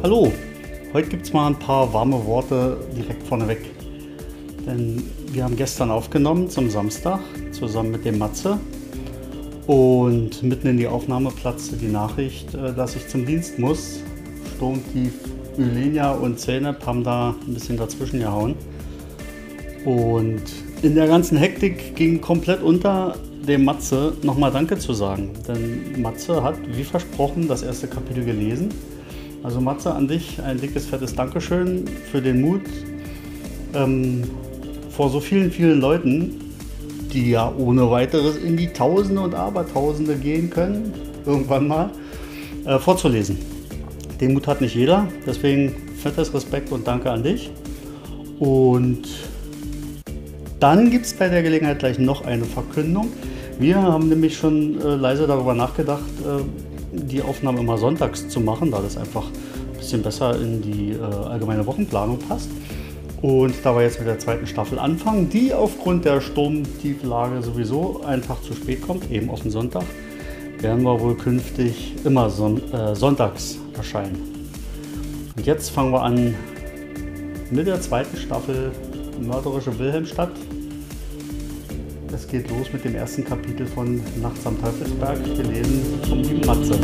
Hallo, heute gibt es mal ein paar warme Worte direkt vorneweg. Denn wir haben gestern aufgenommen zum Samstag zusammen mit dem Matze. Und mitten in die Aufnahme platzte die Nachricht, äh, dass ich zum Dienst muss. Sturmtief Ylenia und Zeynep haben da ein bisschen dazwischen gehauen. Und in der ganzen Hektik ging komplett unter, dem Matze nochmal Danke zu sagen. Denn Matze hat, wie versprochen, das erste Kapitel gelesen. Also Matze, an dich ein dickes, fettes Dankeschön für den Mut, ähm, vor so vielen, vielen Leuten, die ja ohne weiteres in die Tausende und Abertausende gehen können, irgendwann mal, äh, vorzulesen. Den Mut hat nicht jeder, deswegen fettes Respekt und Danke an dich. Und dann gibt es bei der Gelegenheit gleich noch eine Verkündung. Wir haben nämlich schon äh, leise darüber nachgedacht, äh, die Aufnahme immer sonntags zu machen, da das einfach ein bisschen besser in die äh, allgemeine Wochenplanung passt. Und da wir jetzt mit der zweiten Staffel anfangen, die aufgrund der Sturmtieflage sowieso einen Tag zu spät kommt, eben auf den Sonntag, werden wir wohl künftig immer son äh, sonntags erscheinen. Und jetzt fangen wir an mit der zweiten Staffel Mörderische Wilhelmstadt. Es geht los mit dem ersten Kapitel von Nachts am Teufelsberg, gelesen vom lieben Matze.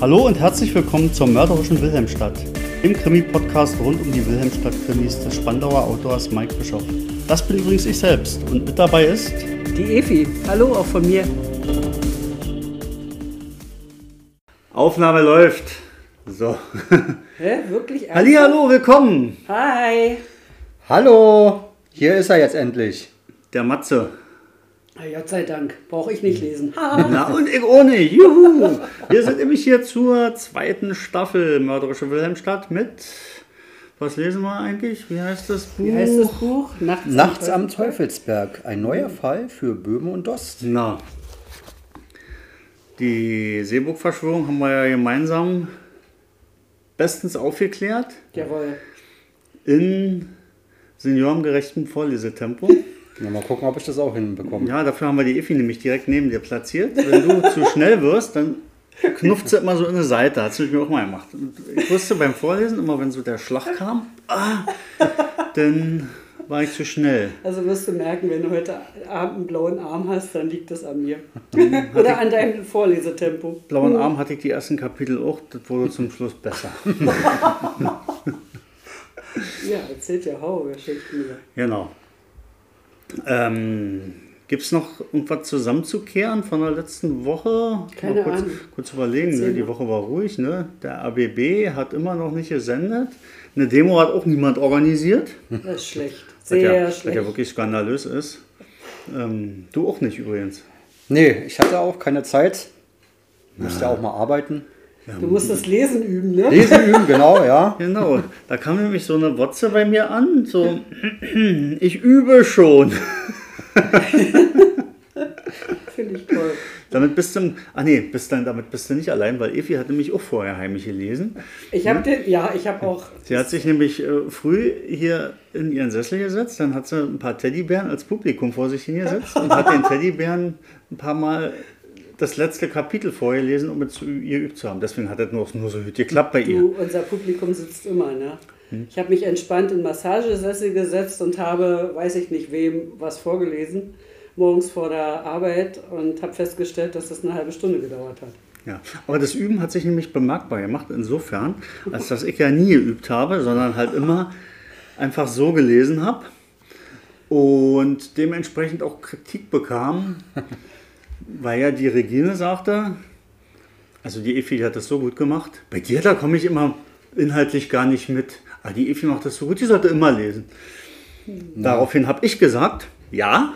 Hallo und herzlich willkommen zur mörderischen Wilhelmstadt, dem Krimi-Podcast rund um die Wilhelmstadt-Krimis des Spandauer Autors Mike Bischoff. Das bin übrigens ich selbst und mit dabei ist die Efi. Hallo auch von mir. Aufnahme läuft. So. Hä, wirklich? Hallo, willkommen. Hi. Hallo, hier ist er jetzt endlich. Der Matze. Na, Gott sei Dank, brauche ich nicht lesen. Na und ich auch nicht. Juhu. Wir sind nämlich hier zur zweiten Staffel Mörderische Wilhelmstadt mit. Was lesen wir eigentlich? Wie heißt das Buch? Wie heißt das Buch? Nachts, Nachts am Teufelsberg. Ein neuer Fall für Böhme und Dost. Na. Die Seeburg-Verschwörung haben wir ja gemeinsam bestens aufgeklärt. Jawohl. In seniorengerechtem Vorlesetempo. Ja, mal gucken, ob ich das auch hinbekomme. Ja, dafür haben wir die Effi nämlich direkt neben dir platziert. Wenn du zu schnell wirst, dann knufft sie immer so in eine Seite. Hat sie mir auch mal gemacht. Und ich wusste beim Vorlesen immer, wenn so der Schlag kam, ah, dann war ich zu schnell. Also wirst du merken, wenn du heute Abend einen blauen Arm hast, dann liegt das an mir. Oder an deinem Vorlesetempo. Blauen Arm hatte ich die ersten Kapitel auch, das wurde zum Schluss besser. ja, erzählt ja Horrorgeschichten. Genau. Ähm, Gibt es noch irgendwas zusammenzukehren von der letzten Woche? Keine kurz, Ahnung. kurz überlegen, ne? die Woche war ruhig. Ne? Der ABB hat immer noch nicht gesendet. Eine Demo hat auch niemand organisiert. Das ist schlecht. Sehr was ja, schlecht. Was ja wirklich skandalös ist. Ähm, du auch nicht übrigens. Nee, ich hatte auch keine Zeit. Musste ja auch mal arbeiten. Du musst das Lesen üben, ne? Lesen üben, genau, ja. Genau. Da kam nämlich so eine Wotze bei mir an. So, ich übe schon. Finde ich toll. Damit bist du, ah nee, bist dann, damit bist du nicht allein, weil Evi hat nämlich auch vorher heimlich gelesen. Ich habe den, ja, ich habe auch. Sie hat sich nämlich äh, früh hier in ihren Sessel gesetzt, dann hat sie ein paar Teddybären als Publikum vor sich hingesetzt und hat den Teddybären ein paar Mal das letzte Kapitel vorgelesen, um es zu ihr übt zu haben. Deswegen hat das nur, nur so gut geklappt bei ihr. Du, unser Publikum sitzt immer, ne? Ich habe mich entspannt in Massagesessel gesetzt und habe, weiß ich nicht wem, was vorgelesen, morgens vor der Arbeit und habe festgestellt, dass das eine halbe Stunde gedauert hat. Ja, aber das Üben hat sich nämlich bemerkbar gemacht, insofern, als dass ich ja nie geübt habe, sondern halt immer einfach so gelesen habe und dementsprechend auch Kritik bekam, weil ja die Regine sagte, also die Efi hat das so gut gemacht, bei dir, da komme ich immer inhaltlich gar nicht mit. Aber Ah, die Efi macht das so gut, die sollte immer lesen. Daraufhin habe ich gesagt, ja.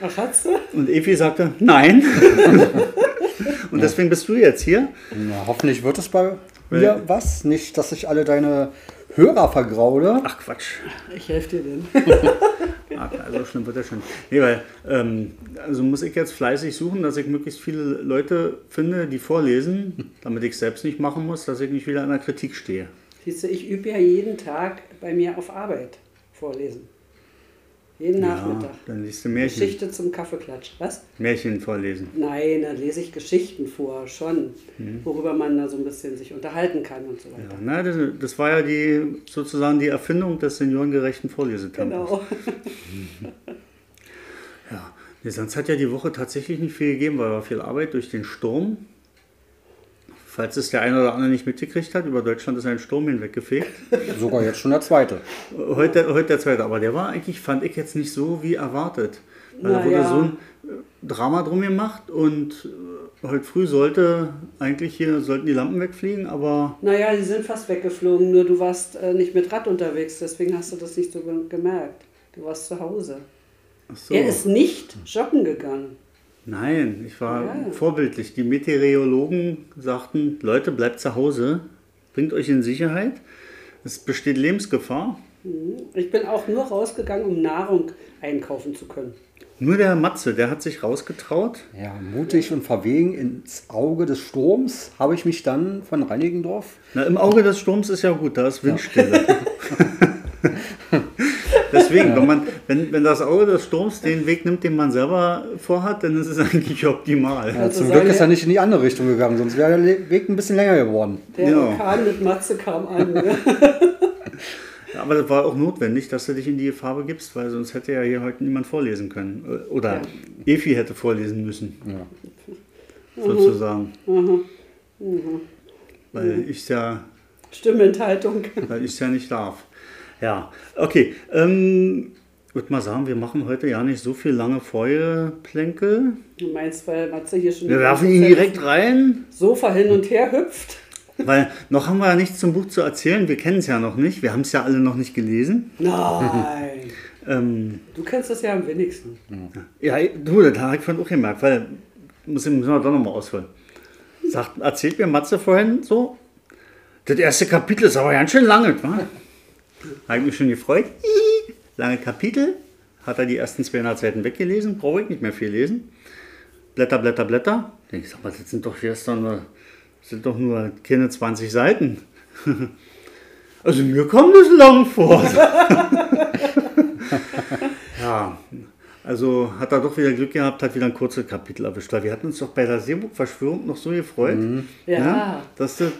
Ach, hat's du? Und Efi sagte, nein. Und deswegen bist du jetzt hier. Na, hoffentlich wird es bei mir was. Nicht, dass ich alle deine Hörer vergraule. Ach Quatsch. Ich helfe dir denn. Ach, also schlimm wird das schon. Nee, weil, ähm, also muss ich jetzt fleißig suchen, dass ich möglichst viele Leute finde, die vorlesen, damit ich es selbst nicht machen muss, dass ich nicht wieder in der Kritik stehe. Siehst du, ich übe ja jeden Tag bei mir auf Arbeit vorlesen. Jeden Nachmittag. dann liest du Märchen. Geschichte zum Kaffeeklatsch. Was? Märchen vorlesen. Nein, dann lese ich Geschichten vor, schon, worüber man da so ein bisschen sich unterhalten kann und so Mhm. Ja, weiter. na, das, das war ja die, sozusagen die Erfindung des seniorengerechten Vorlesetempos. Genau. Ja, nee, sonst hat ja die Woche tatsächlich nicht viel gegeben, weil war viel Arbeit durch den Sturm. Falls es der eine oder andere nicht mitgekriegt hat, über Deutschland ist ein Sturm hinweggefegt. Sogar jetzt schon der zweite. Heute, heute der zweite, aber der war eigentlich, fand ich jetzt nicht so wie erwartet. Weil da Na wurde ja. so ein äh, Drama drum gemacht und äh, heute früh sollte eigentlich hier, sollten die Lampen wegfliegen, aber Naja, die sind fast weggeflogen, nur du warst äh, nicht mit Rad unterwegs, deswegen hast du das nicht so ge- gemerkt. Du warst zu Hause. ach so. Er ist nicht joggen gegangen. Nein, ich war Ja. vorbildlich. Die Meteorologen sagten, Leute, bleibt zu Hause, bringt euch in Sicherheit. Es besteht Lebensgefahr. Ich bin auch nur rausgegangen, um Nahrung einkaufen zu können. Nur der Matze, der hat sich rausgetraut. Ja, mutig und verwegen ins Auge des Sturms habe ich mich dann von Reinigendorf. Na, im Auge des Sturms ist ja gut, da ist Windstille. Deswegen, wenn, man, wenn, wenn das Auge des Sturms den Weg nimmt, den man selber vorhat, dann ist es eigentlich optimal. Ja, Also zum Glück ist er nicht in die andere Richtung gegangen, sonst wäre der Weg ein bisschen länger geworden. Der Ja. Orkan mit Matze kam an. Ne? Ja, Aber das war auch notwendig, dass du dich in die Farbe gibst, weil sonst hätte ja hier heute niemand vorlesen können. Oder Efi hätte vorlesen müssen, Ja. sozusagen. Weil ich ja Stimmenthaltung. weil ich ja nicht darf. Ja, okay. Ähm, ich würde mal sagen, wir machen heute ja nicht so viel lange Feuerplänkel. Du meinst, weil Matze hier schon Wir werfen ihn direkt rein, Sofa hin und her hüpft? weil noch haben wir ja nichts zum Buch zu erzählen. Wir kennen es ja noch nicht. Wir haben es ja alle noch nicht gelesen. Nein. Ähm, Du kennst das ja am wenigsten. ja, du, das habe ich vorhin auch gemerkt, weil muss müssen wir doch nochmal ausholen. Sagt, erzählt mir Matze vorhin so, das erste Kapitel ist aber ganz schön lange, wa? Habe ich mich schon gefreut. Lange Kapitel. Hat er die ersten 200 Seiten weggelesen, brauche ich nicht mehr viel lesen. Blätter, Blätter, Blätter. Denk ich, sag mal, das sind doch das sind doch nur keine 20 Seiten. Also mir kommt es lang vor. ja, also hat er doch wieder Glück gehabt, hat wieder ein kurzes Kapitel erwischt. Wir hatten uns doch bei der Seebuch-Verschwörung noch so gefreut, Ja. ne, dass das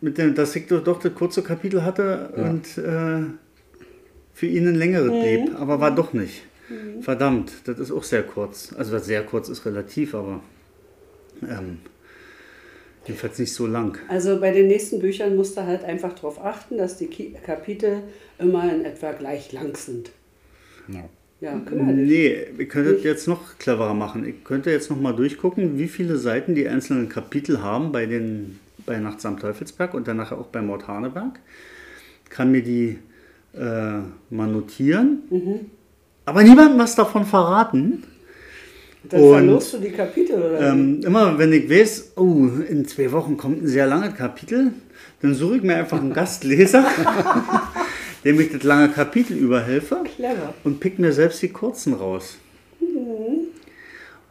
mit dem, dass ich doch das kurze Kapitel hatte und äh, für ihn ein längeres blieb, aber war doch nicht. Verdammt, das ist auch sehr kurz. Also das sehr kurz ist relativ, aber ähm, jedenfalls nicht so lang. Also bei den nächsten Büchern musst du halt einfach darauf achten, dass die Kapitel immer in etwa gleich lang sind. Ja. Ja, kümmere dich. Nee, ihr könntet jetzt noch cleverer machen. Ich könnte jetzt noch mal durchgucken, wie viele Seiten die einzelnen Kapitel haben bei den bei Nachts am Teufelsberg und dann nachher auch bei Mord Haneberg. Kann mir die äh, mal notieren. Aber niemandem was davon verraten. Dann Und, verlorst du die Kapitel oder? Ähm, immer wenn ich weiß, oh, in zwei Wochen kommt ein sehr langes Kapitel, dann suche ich mir einfach einen Gastleser, dem ich das lange Kapitel überhelfe Clever. und pick mir selbst die kurzen raus.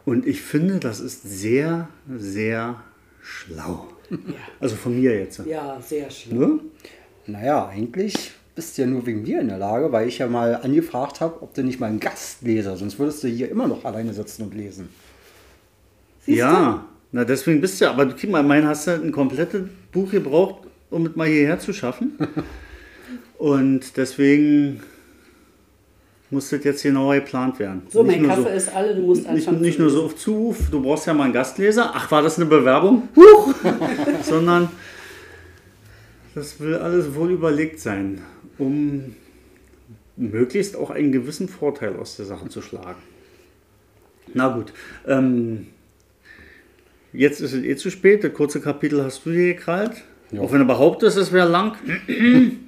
Und ich finde, das ist sehr, sehr schlau. Also von mir jetzt. Ja, sehr schön. Ne? Naja, eigentlich bist du ja nur wegen mir in der Lage, weil ich ja mal angefragt habe, ob du nicht mal einen Gastleser, sonst würdest du hier immer noch alleine sitzen und lesen. Siehst Ja, na deswegen bist du, aber guck mal, mein hast du ein komplettes Buch gebraucht, um es mal hierher zu schaffen. Und deswegen muss das jetzt genauer geplant werden. So, Nicht mein Kaffee ist alle, du musst Nicht, anfangen. nicht zu nur so auf Zuruf, du brauchst ja mal einen Gastleser. Ach, war das eine Bewerbung? Huch! Sondern das will alles wohl überlegt sein, um möglichst auch einen gewissen Vorteil aus der Sache zu schlagen. Na gut, ähm, jetzt ist es eh zu spät. Das kurze Kapitel hast du dir gekrallt. Ja. Auch wenn du behauptest, es wäre lang.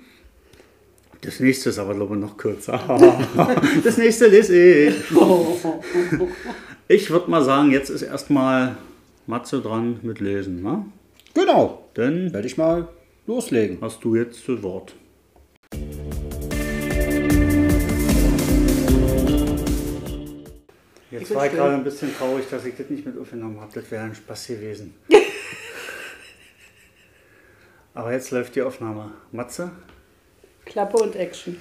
Das nächste ist aber, glaube ich, noch kürzer. Das nächste lese ich. Ich würde mal sagen, jetzt ist erstmal Matze dran mit Lesen. Ne? Genau, Dann werde ich mal loslegen. hast du jetzt das Wort. Jetzt war ich gerade ein bisschen traurig, dass ich das nicht mit aufgenommen habe. Das wäre ein Spaß gewesen. Aber jetzt läuft die Aufnahme. Matze? Klappe und Action.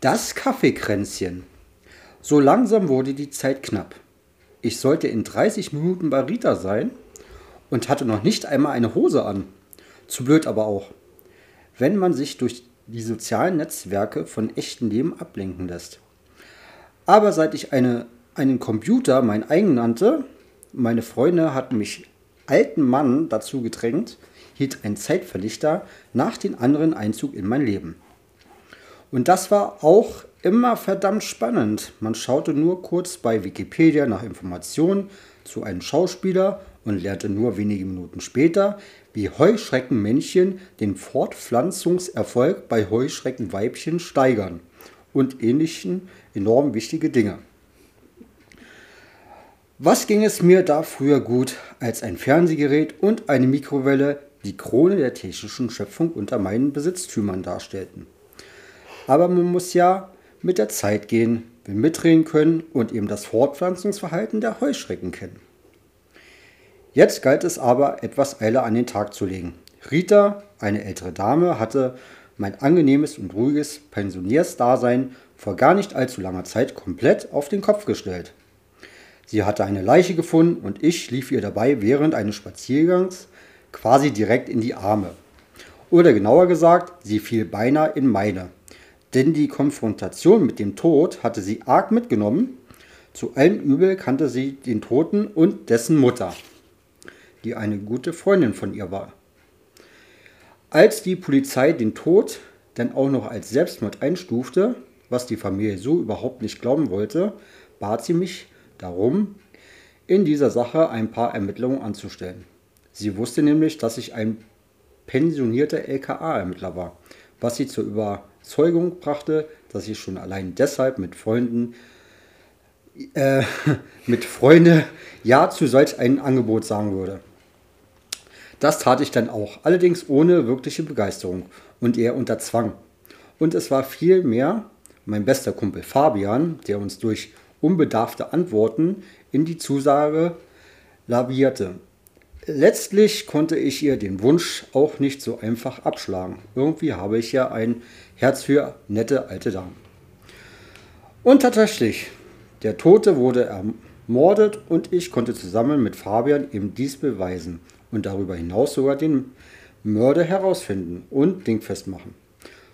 Das Kaffeekränzchen. So langsam wurde die Zeit knapp. Ich sollte in 30 Minuten bei Rita sein und hatte noch nicht einmal eine Hose an. Zu blöd aber auch. Wenn man sich durch die sozialen Netzwerke von echten Leben ablenken lässt. Aber seit ich eine, einen Computer mein eigen nannte, meine Freunde hatten mich alten Mann dazu gedrängt, hielt ein Zeitverlichter nach den anderen Einzug in mein Leben. Und das war auch immer verdammt spannend. Man schaute nur kurz bei Wikipedia nach Informationen zu einem Schauspieler und lernte nur wenige Minuten später, wie Heuschreckenmännchen den Fortpflanzungserfolg bei Heuschreckenweibchen steigern und ähnlichen enorm wichtige Dinge. Was ging es mir da früher gut, als ein Fernsehgerät und eine Mikrowelle die Krone der technischen Schöpfung unter meinen Besitztümern darstellten? Aber man muss ja mit der Zeit gehen, will mitreden können und eben das Fortpflanzungsverhalten der Heuschrecken kennen. Jetzt galt es aber, etwas Eile an den Tag zu legen. Rita, eine ältere Dame, hatte mein angenehmes und ruhiges Pensionärsdasein vor gar nicht allzu langer Zeit komplett auf den Kopf gestellt. Sie hatte eine Leiche gefunden und ich lief ihr dabei während eines Spaziergangs quasi direkt in die Arme. Oder genauer gesagt, sie fiel beinahe in meine. Denn die Konfrontation mit dem Tod hatte sie arg mitgenommen. Zu allem Übel kannte sie den Toten und dessen Mutter, die eine gute Freundin von ihr war. Als die Polizei den Tod dann auch noch als Selbstmord einstufte, was die Familie so überhaupt nicht glauben wollte, bat sie mich darum, in dieser Sache ein paar Ermittlungen anzustellen. Sie wusste nämlich, dass ich ein pensionierter LKA-Ermittler war, was sie zur Überzeugung brachte, dass ich schon allein deshalb mit Freunden äh, mit Freunde Ja zu solch einem Angebot sagen würde. Das tat ich dann auch, allerdings ohne wirkliche Begeisterung und eher unter Zwang. Und es war vielmehr mein bester Kumpel Fabian, der uns durch unbedarfte Antworten in die Zusage lavierte. Letztlich konnte ich ihr den Wunsch auch nicht so einfach abschlagen. Irgendwie habe ich ja ein Herz für nette alte Damen. Und tatsächlich, der Tote wurde ermordet und ich konnte zusammen mit Fabian eben dies beweisen und darüber hinaus sogar den Mörder herausfinden und dingfest machen.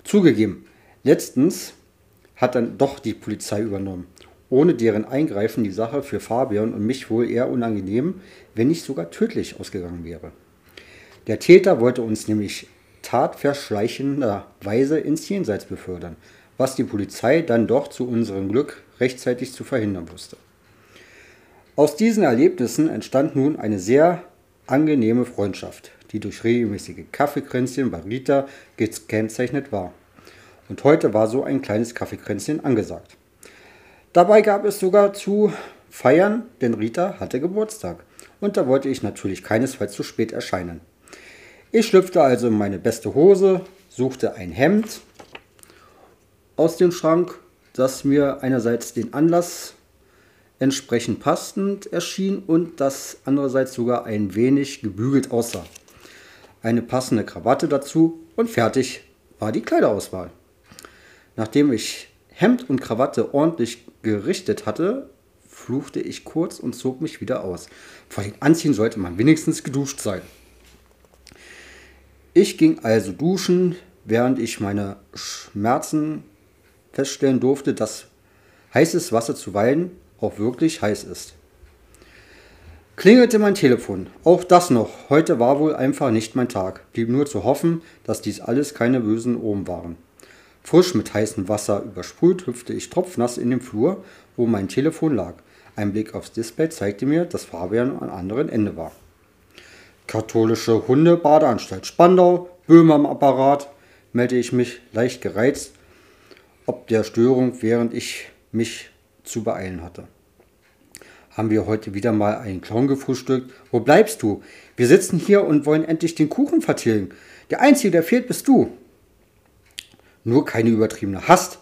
Zugegeben, letztens hat dann doch die Polizei übernommen ohne deren Eingreifen die Sache für Fabian und mich wohl eher unangenehm, wenn nicht sogar tödlich ausgegangen wäre. Der Täter wollte uns nämlich tatverschleichenderweise ins Jenseits befördern, was die Polizei dann doch zu unserem Glück rechtzeitig zu verhindern wusste. Aus diesen Erlebnissen entstand nun eine sehr angenehme Freundschaft, die durch regelmäßige Kaffeekränzchen bei Rita gekennzeichnet war. Und heute war so ein kleines Kaffeekränzchen angesagt. Dabei gab es sogar zu feiern, denn Rita hatte Geburtstag. Und da wollte ich natürlich keinesfalls zu spät erscheinen. Ich schlüpfte also in meine beste Hose, suchte ein Hemd aus dem Schrank, das mir einerseits den Anlass entsprechend passend erschien und das andererseits sogar ein wenig gebügelt aussah. Eine passende Krawatte dazu und fertig war die Kleiderauswahl. Nachdem ich Hemd und Krawatte ordentlich gerichtet hatte, fluchte ich kurz und zog mich wieder aus. Vor dem Anziehen sollte man wenigstens geduscht sein. Ich ging also duschen, während ich meine Schmerzen feststellen durfte, dass heißes Wasser zuweilen auch wirklich heiß ist. Klingelte mein Telefon. Auch das noch. Heute war wohl einfach nicht mein Tag. Blieb nur zu hoffen, dass dies alles keine bösen Ohren waren. Frisch mit heißem Wasser übersprüht, hüpfte ich tropfnass in den Flur, wo mein Telefon lag. Ein Blick aufs Display zeigte mir, dass Fabian am anderen Ende war. Katholische Hundebadeanstalt Spandau, Böhmer am Apparat, meldete ich mich leicht gereizt, ob der Störung, während ich mich zu beeilen hatte. Haben wir heute wieder mal einen Clown gefrühstückt? Wo bleibst du? Wir sitzen hier und wollen endlich den Kuchen vertilgen. Der Einzige, der fehlt, bist du. Nur keine übertriebene Hast.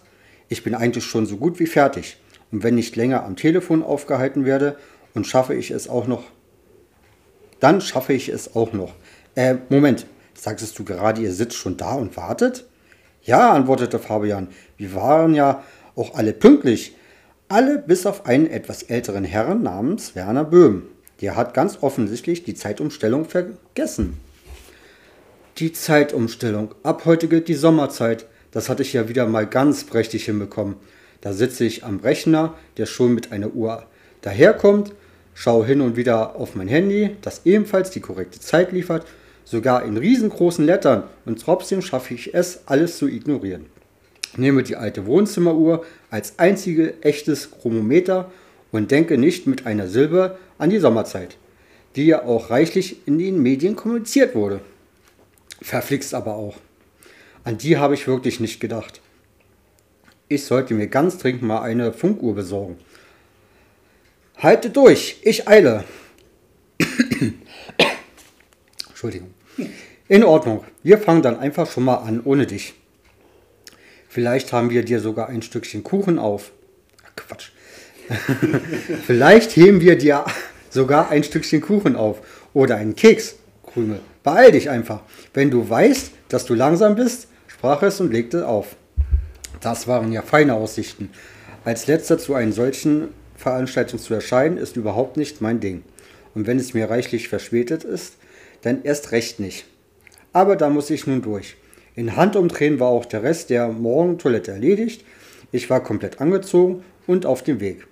Ich bin eigentlich schon so gut wie fertig. Und wenn nicht länger am Telefon aufgehalten werde und schaffe ich es auch noch, dann schaffe ich es auch noch. Äh, Moment, Sagtest du gerade, ihr sitzt schon da und wartet? Ja, antwortete Fabian. Wir waren ja auch alle pünktlich. Alle bis auf einen etwas älteren Herrn namens Werner Böhm. Der hat ganz offensichtlich die Zeitumstellung vergessen. Die Zeitumstellung. Ab heute gilt die Sommerzeit. Das hatte ich ja wieder mal ganz prächtig hinbekommen. Da sitze ich am Rechner, der schon mit einer Uhr daherkommt, schaue hin und wieder auf mein Handy, das ebenfalls die korrekte Zeit liefert, sogar in riesengroßen Lettern und trotzdem schaffe ich es, alles zu ignorieren. Nehme die alte Wohnzimmeruhr als einzige echtes Chronometer und denke nicht mit einer Silbe an die Sommerzeit, die ja auch reichlich in den Medien kommuniziert wurde. Verflixt aber auch. An die habe ich wirklich nicht gedacht. Ich sollte mir ganz dringend mal eine Funkuhr besorgen. Halte durch, ich eile. Entschuldigung. In Ordnung, wir fangen dann einfach schon mal an ohne dich. Vielleicht haben wir dir sogar ein Stückchen Kuchen auf. Quatsch. Vielleicht heben wir dir sogar ein Stückchen Kuchen auf oder einen Keks. Krümel. Beeil dich einfach. Wenn du weißt, dass du langsam bist, sprach es und legte auf. Das waren ja feine Aussichten. Als letzter zu einer solchen Veranstaltung zu erscheinen, ist überhaupt nicht mein Ding. Und wenn es mir reichlich verspätet ist, dann erst recht nicht. Aber da muss ich nun durch. In Handumdrehen war auch der Rest der Morgentoilette erledigt. Ich war komplett angezogen und auf dem Weg.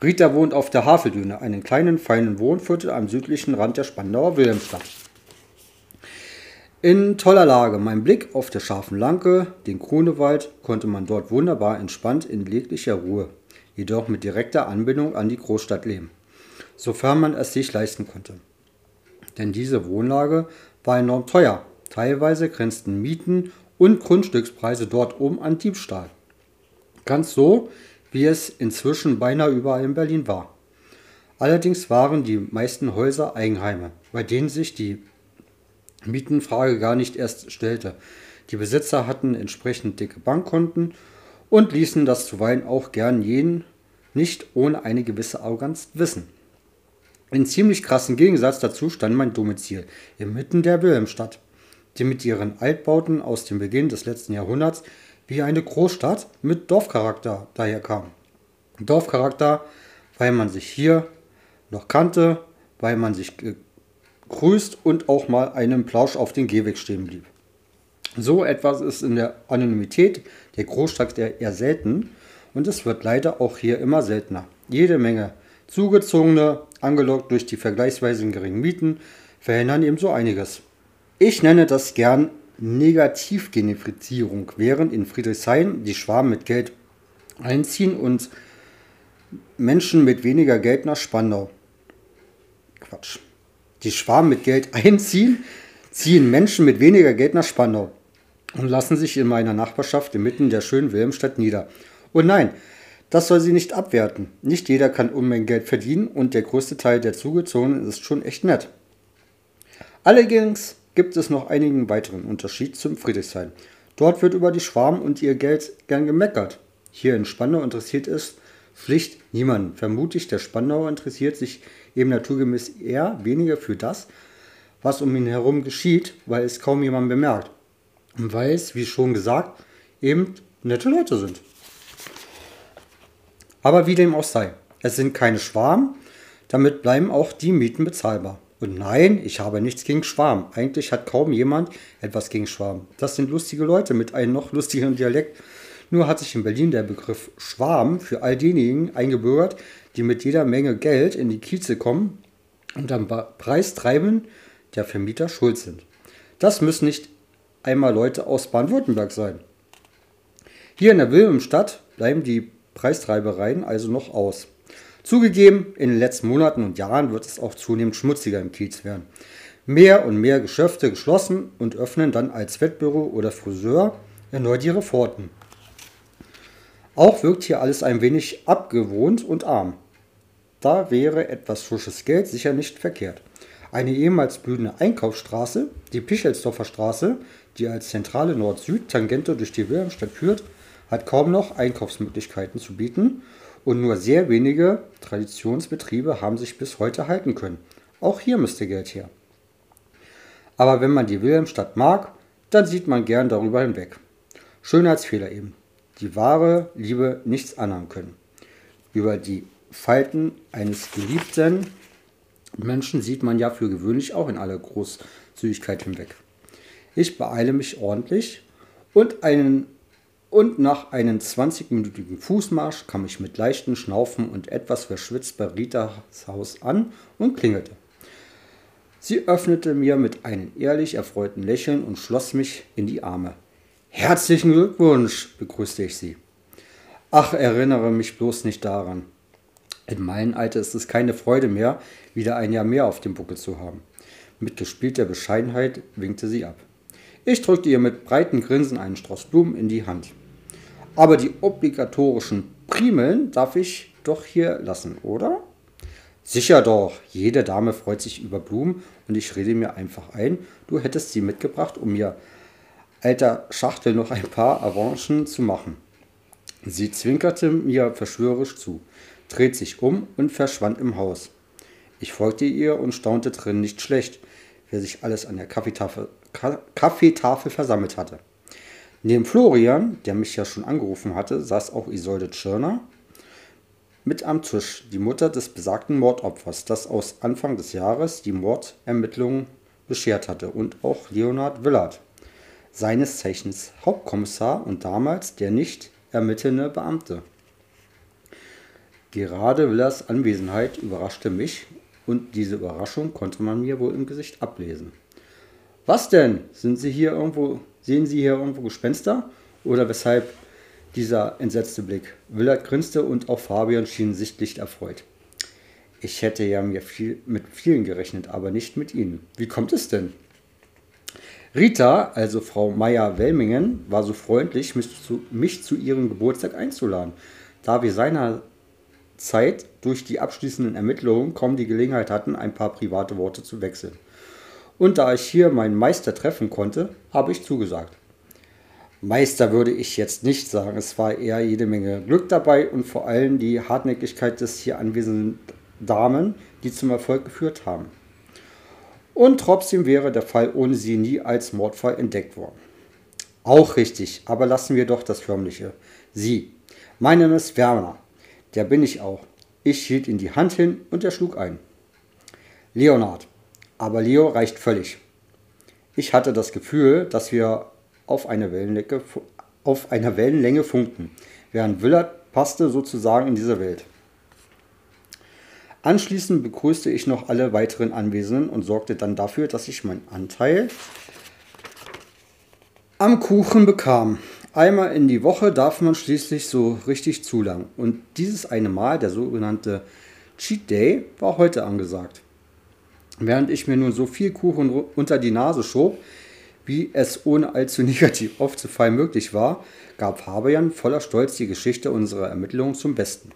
Rita wohnt auf der Haveldüne, einem kleinen, feinen Wohnviertel am südlichen Rand der Spandauer Wilhelmstadt. In toller Lage. Mein Blick auf der scharfen Lanke, den Krunewald, konnte man dort wunderbar entspannt in jeglicher Ruhe, jedoch mit direkter Anbindung an die Großstadt leben, sofern man es sich leisten konnte. Denn diese Wohnlage war enorm teuer. Teilweise grenzten Mieten und Grundstückspreise dort oben an Diebstahl. Ganz so, wie es inzwischen beinahe überall in Berlin war. Allerdings waren die meisten Häuser Eigenheime, bei denen sich die Mietenfrage gar nicht erst stellte. Die Besitzer hatten entsprechend dicke Bankkonten und ließen das zuweilen auch gern jeden nicht ohne eine gewisse Arroganz wissen. In ziemlich krassen Gegensatz dazu stand mein Domizil inmitten der Wilhelmstadt, die mit ihren Altbauten aus dem Beginn des letzten Jahrhunderts wie eine Großstadt mit Dorfcharakter daherkam. Dorfcharakter, weil man sich hier noch kannte, weil man sich grüßt und auch mal einen Plausch auf den Gehweg stehen blieb. So etwas ist in der Anonymität der Großstadt eher selten und es wird leider auch hier immer seltener. Jede Menge Zugezogene, angelockt durch die vergleichsweise geringen Mieten, verhindern ebenso einiges. Ich nenne das gern Negativgenifizierung, während in Friedrichshain die Schwaben mit Geld einziehen und Menschen mit weniger Geld nach Spandau. Quatsch. Die Schwaben mit Geld einziehen, ziehen Menschen mit weniger Geld nach Spandau und lassen sich in meiner Nachbarschaft inmitten der schönen Wilhelmstadt nieder. Und nein, das soll sie nicht abwerten. Nicht jeder kann Unmengen Geld verdienen und der größte Teil der Zugezogenen ist schon echt nett. Allerdings gibt es noch einigen weiteren Unterschied zum Friedrichshain. Dort wird über die Schwaben und ihr Geld gern gemeckert. Hier in Spandau interessiert es Pflicht niemanden. Vermutlich der Spandauer interessiert sich eben naturgemäß eher weniger für das, was um ihn herum geschieht, weil es kaum jemand bemerkt. Und weil es, wie schon gesagt, eben nette Leute sind. Aber wie dem auch sei, es sind keine Schwarm, damit bleiben auch die Mieten bezahlbar. Und nein, ich habe nichts gegen Schwarm. Eigentlich hat kaum jemand etwas gegen Schwarm. Das sind lustige Leute mit einem noch lustigeren Dialekt. Nur hat sich in Berlin der Begriff Schwarm für all diejenigen eingebürgert, die mit jeder Menge Geld in die Kieze kommen und am Preistreiben der Vermieter schuld sind. Das müssen nicht einmal Leute aus Baden-Württemberg sein. Hier in der Wilhelmstadt bleiben die Preistreibereien also noch aus. Zugegeben, in den letzten Monaten und Jahren wird es auch zunehmend schmutziger im Kiez werden. Mehr und mehr Geschäfte geschlossen und öffnen dann als Wettbüro oder Friseur erneut ihre Pforten. Auch wirkt hier alles ein wenig abgewohnt und arm. Da wäre etwas frisches Geld sicher nicht verkehrt. Eine ehemals blühende Einkaufsstraße, die Pichelsdorfer Straße, die als zentrale Nord-Süd-Tangente durch die Wilhelmstadt führt, hat kaum noch Einkaufsmöglichkeiten zu bieten und nur sehr wenige Traditionsbetriebe haben sich bis heute halten können. Auch hier müsste Geld her. Aber wenn man die Wilhelmstadt mag, dann sieht man gern darüber hinweg. Schönheitsfehler eben, die wahre Liebe nichts anhaben können. Über die Falten eines geliebten Menschen sieht man ja für gewöhnlich auch in aller Großzügigkeit hinweg. Ich beeile mich ordentlich und, einen, und nach einem 20-minütigen Fußmarsch kam ich mit leichten Schnaufen und etwas verschwitzt bei Ritas Haus an und klingelte. Sie öffnete mir mit einem ehrlich erfreuten Lächeln und schloss mich in die Arme. Herzlichen Glückwunsch, begrüßte ich sie. Ach, erinnere mich bloß nicht daran. In meinem Alter ist es keine Freude mehr, wieder ein Jahr mehr auf dem Buckel zu haben. Mit gespielter Bescheidenheit winkte sie ab. Ich drückte ihr mit breiten Grinsen einen Strauß Blumen in die Hand. Aber die obligatorischen Primeln darf ich doch hier lassen, oder? Sicher doch, jede Dame freut sich über Blumen und ich rede mir einfach ein, du hättest sie mitgebracht, um mir alter Schachtel noch ein paar Avancen zu machen. Sie zwinkerte mir verschwörerisch zu, dreht sich um und verschwand im Haus. Ich folgte ihr und staunte drin nicht schlecht, wer sich alles an der Kaffeetafel, Kaffeetafel versammelt hatte. Neben Florian, der mich ja schon angerufen hatte, saß auch Isolde Tschirner mit am Tisch, die Mutter des besagten Mordopfers, das aus Anfang des Jahres die Mordermittlungen beschert hatte, und auch Leonhard Willard, seines Zeichens Hauptkommissar und damals der nicht ermittelnde Beamte. Gerade Willards Anwesenheit überraschte mich und diese Überraschung konnte man mir wohl im Gesicht ablesen. Was denn? Sind Sie hier irgendwo, sehen Sie hier irgendwo Gespenster? Oder weshalb dieser entsetzte Blick? Willard grinste und auch Fabian schien sichtlich erfreut. Ich hätte ja mir viel, mit vielen gerechnet, aber nicht mit Ihnen. Wie kommt es denn? Rita, also Frau Meyer-Wellmingen, war so freundlich, mich zu, mich zu ihrem Geburtstag einzuladen, da wir seinerzeit durch die abschließenden Ermittlungen kaum die Gelegenheit hatten, ein paar private Worte zu wechseln. Und da ich hier meinen Meister treffen konnte, habe ich zugesagt. Meister würde ich jetzt nicht sagen, es war eher jede Menge Glück dabei und vor allem die Hartnäckigkeit des hier anwesenden Damen, die zum Erfolg geführt haben. Und trotzdem wäre der Fall ohne sie nie als Mordfall entdeckt worden. Auch richtig, aber lassen wir doch das Förmliche. Sie. Mein Name ist Werner. Der bin ich auch. Ich hielt ihm die Hand hin und er schlug ein. Leonard. Aber Leo reicht völlig. Ich hatte das Gefühl, dass wir auf, eine Wellenlänge, auf einer Wellenlänge funkten, während Willard passte sozusagen in diese Welt. Anschließend begrüßte ich noch alle weiteren Anwesenden und sorgte dann dafür, dass ich meinen Anteil am Kuchen bekam. Einmal in die Woche darf man schließlich so richtig zulangen. Und dieses eine Mal, der sogenannte Cheat Day, war heute angesagt. Während ich mir nun so viel Kuchen unter die Nase schob, wie es ohne allzu negativ aufzufallen möglich war, gab Fabian voller Stolz die Geschichte unserer Ermittlungen zum Besten.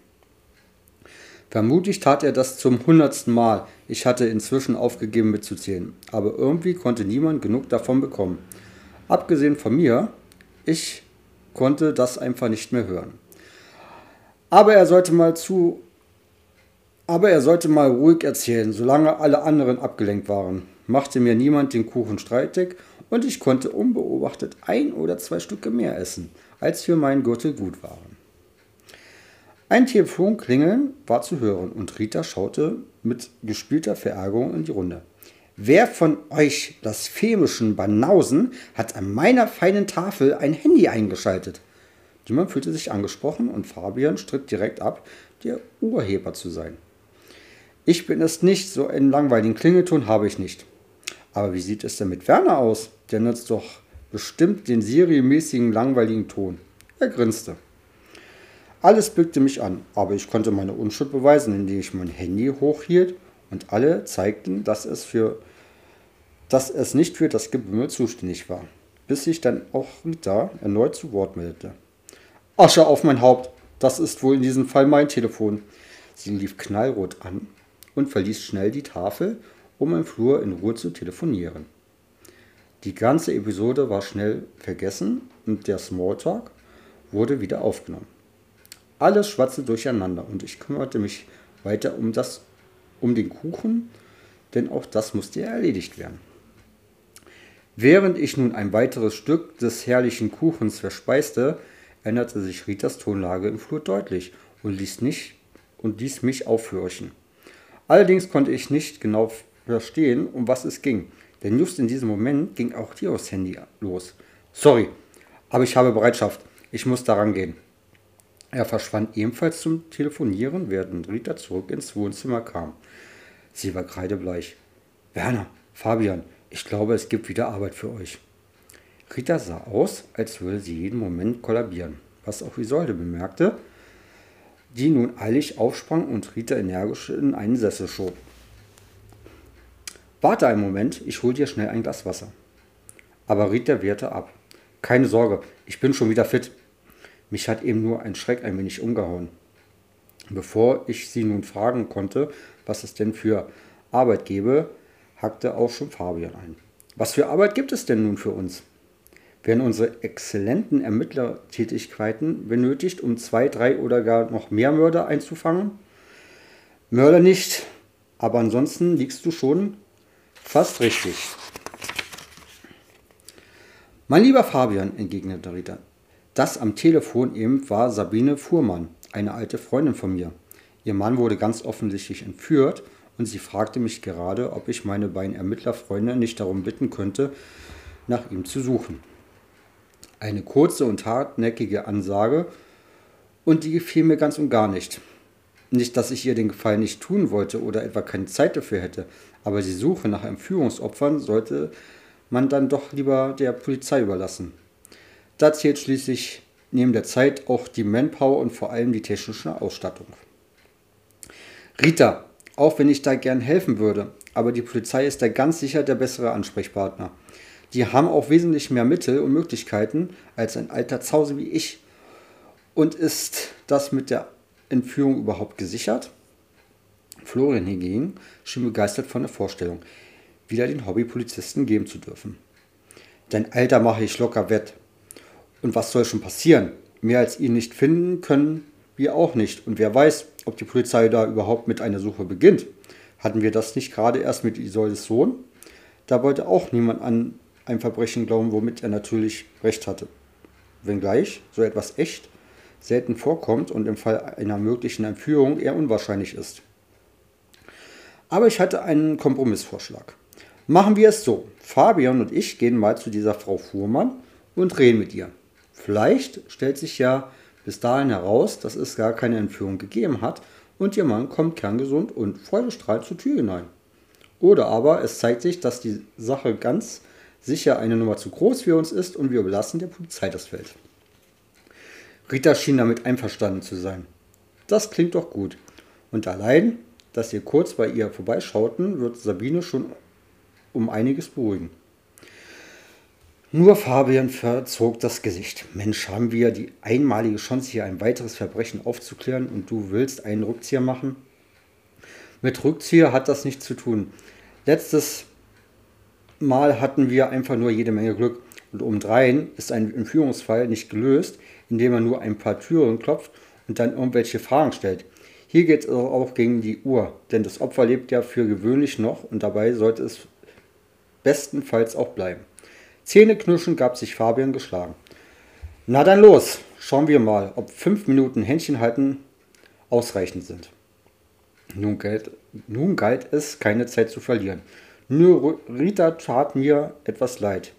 Vermutlich tat er das zum hundertsten Mal. Ich hatte inzwischen aufgegeben mitzuzählen. Aber irgendwie konnte niemand genug davon bekommen. Abgesehen von mir, ich konnte das einfach nicht mehr hören. Aber er sollte mal zu. Aber er sollte mal ruhig erzählen, solange alle anderen abgelenkt waren. Machte mir niemand den Kuchen streitig und ich konnte unbeobachtet ein oder zwei Stücke mehr essen, als für meinen Gürtel gut waren. Ein Telefonklingeln war zu hören und Rita schaute mit gespielter Verärgerung in die Runde. Wer von euch blasphemischen Banausen hat an meiner feinen Tafel ein Handy eingeschaltet? Jemand fühlte sich angesprochen und Fabian stritt direkt ab, der Urheber zu sein. Ich bin es nicht, so einen langweiligen Klingelton habe ich nicht. Aber wie sieht es denn mit Werner aus? Der nutzt doch bestimmt den serienmäßigen langweiligen Ton. Er grinste. Alles blickte mich an, aber ich konnte meine Unschuld beweisen, indem ich mein Handy hochhielt und alle zeigten, dass es, für, dass es nicht für das Gebimmel zuständig war, bis sich dann auch Rita erneut zu Wort meldete. Asche auf mein Haupt, das ist wohl in diesem Fall mein Telefon. Sie lief knallrot an und verließ schnell die Tafel, um im Flur in Ruhe zu telefonieren. Die ganze Episode war schnell vergessen und der Smalltalk wurde wieder aufgenommen. Alles schwatzte durcheinander und ich kümmerte mich weiter um, das, um den Kuchen, denn auch das musste erledigt werden. Während ich nun ein weiteres Stück des herrlichen Kuchens verspeiste, änderte sich Ritas Tonlage im Flur deutlich und ließ, nicht, und ließ mich aufhorchen. Allerdings konnte ich nicht genau verstehen, um was es ging, denn just in diesem Moment ging auch Tios Handy los. Sorry, aber ich habe Bereitschaft. Ich muss daran gehen. Er verschwand ebenfalls zum Telefonieren, während Rita zurück ins Wohnzimmer kam. Sie war kreidebleich. Werner, Fabian, ich glaube, es gibt wieder Arbeit für euch. Rita sah aus, als würde sie jeden Moment kollabieren, was auch Isolde bemerkte, die nun eilig aufsprang und Rita energisch in einen Sessel schob. Warte einen Moment, ich hol dir schnell ein Glas Wasser. Aber Rita wehrte ab. Keine Sorge, ich bin schon wieder fit. Mich hat eben nur ein Schreck ein wenig umgehauen. Bevor ich sie nun fragen konnte, was es denn für Arbeit gebe, hackte auch schon Fabian ein. Was für Arbeit gibt es denn nun für uns? Werden unsere exzellenten Ermittlertätigkeiten benötigt, um zwei, drei oder gar noch mehr Mörder einzufangen? Mörder nicht, aber ansonsten liegst du schon fast richtig. Mein lieber Fabian, entgegnete Rita, das am Telefon eben war Sabine Fuhrmann, eine alte Freundin von mir. Ihr Mann wurde ganz offensichtlich entführt und sie fragte mich gerade, ob ich meine beiden Ermittlerfreunde nicht darum bitten könnte, nach ihm zu suchen. Eine kurze und hartnäckige Ansage und die gefiel mir ganz und gar nicht. Nicht, dass ich ihr den Gefallen nicht tun wollte oder etwa keine Zeit dafür hätte, aber die Suche nach Entführungsopfern sollte man dann doch lieber der Polizei überlassen. Da zählt schließlich neben der Zeit auch die Manpower und vor allem die technische Ausstattung. Rita, auch wenn ich da gern helfen würde. Aber die Polizei ist da ganz sicher der bessere Ansprechpartner. Die haben auch wesentlich mehr Mittel und Möglichkeiten als ein alter Zause wie ich. Und ist das mit der Entführung überhaupt gesichert? Florian hingegen schien begeistert von der Vorstellung, wieder den Hobbypolizisten geben zu dürfen. Dein Alter mache ich locker wett. Und was soll schon passieren? Mehr als ihn nicht finden können wir auch nicht. Und wer weiß, ob die Polizei da überhaupt mit einer Suche beginnt. Hatten wir das nicht gerade erst mit Isoldes Sohn? Da wollte auch niemand an ein Verbrechen glauben, womit er natürlich recht hatte. Wenngleich so etwas echt selten vorkommt und im Fall einer möglichen Entführung eher unwahrscheinlich ist. Aber ich hatte einen Kompromissvorschlag. Machen wir es so. Fabian und ich gehen mal zu dieser Frau Fuhrmann und reden mit ihr. Vielleicht stellt sich ja bis dahin heraus, dass es gar keine Entführung gegeben hat und ihr Mann kommt kerngesund und freudestrahlend zur Tür hinein. Oder aber es zeigt sich, dass die Sache ganz sicher eine Nummer zu groß für uns ist und wir überlassen der Polizei das Feld. Rita schien damit einverstanden zu sein. Das klingt doch gut. Und allein, dass wir kurz bei ihr vorbeischauten, wird Sabine schon um einiges beruhigen. Nur Fabian verzog das Gesicht. Mensch, haben wir die einmalige Chance, hier ein weiteres Verbrechen aufzuklären und du willst einen Rückzieher machen? Mit Rückzieher hat das nichts zu tun. Letztes Mal hatten wir einfach nur jede Menge Glück und obendrein ist ein Entführungsfall nicht gelöst, indem man nur ein paar Türen klopft und dann irgendwelche Fragen stellt. Hier geht es auch gegen die Uhr, denn das Opfer lebt ja für gewöhnlich noch und dabei sollte es bestenfalls auch bleiben. Zähneknirschen gab sich Fabian geschlagen. Na dann los, schauen wir mal, ob fünf Minuten Händchen halten ausreichend sind. Nun galt, nun galt es, keine Zeit zu verlieren. Nur Rita tat mir etwas leid.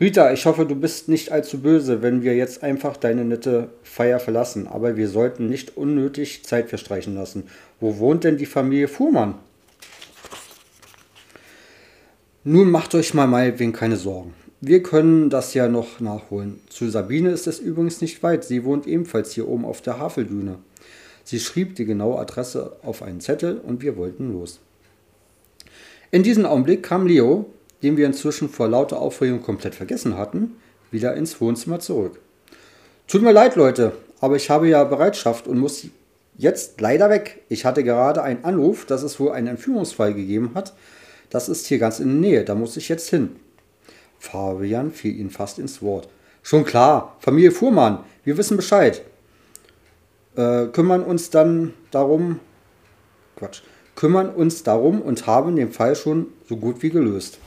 Rita, ich hoffe, du bist nicht allzu böse, wenn wir jetzt einfach deine nette Feier verlassen, aber wir sollten nicht unnötig Zeit verstreichen lassen. Wo wohnt denn die Familie Fuhrmann? Nun macht euch mal meinetwegen keine Sorgen. Wir können das ja noch nachholen. Zu Sabine ist es übrigens nicht weit. Sie wohnt ebenfalls hier oben auf der Haveldüne. Sie schrieb die genaue Adresse auf einen Zettel und wir wollten los. In diesem Augenblick kam Leo, den wir inzwischen vor lauter Aufregung komplett vergessen hatten, wieder ins Wohnzimmer zurück. Tut mir leid, Leute, aber ich habe ja Bereitschaft und muss jetzt leider weg. Ich hatte gerade einen Anruf, dass es wohl einen Entführungsfall gegeben hat das ist hier ganz in der Nähe, da muss ich jetzt hin. Fabian fiel ihm fast ins Wort. Schon klar, Familie Fuhrmann, wir wissen Bescheid. Äh, kümmern uns dann darum, Quatsch, kümmern uns darum und haben den Fall schon so gut wie gelöst.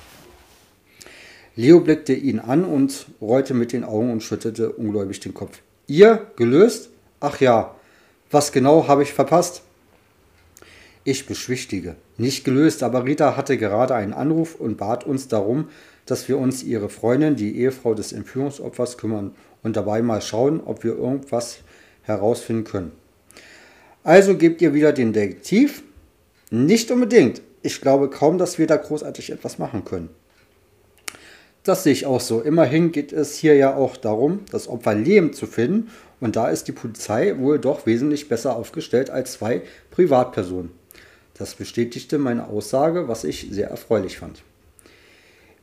Leo blickte ihn an und rollte mit den Augen und schüttelte ungläubig den Kopf. Ihr? Gelöst? Ach ja. Was genau habe ich verpasst? Ich beschwichtige. Nicht gelöst, aber Rita hatte gerade einen Anruf und bat uns darum, dass wir uns ihre Freundin, die Ehefrau des Entführungsopfers, kümmern und dabei mal schauen, ob wir irgendwas herausfinden können. Also gebt ihr wieder den Detektiv? Nicht unbedingt. Ich glaube kaum, dass wir da großartig etwas machen können. Das sehe ich auch so. Immerhin geht es hier ja auch darum, das Opfer lebend zu finden. Und da ist die Polizei wohl doch wesentlich besser aufgestellt als zwei Privatpersonen. Das bestätigte meine Aussage, was ich sehr erfreulich fand.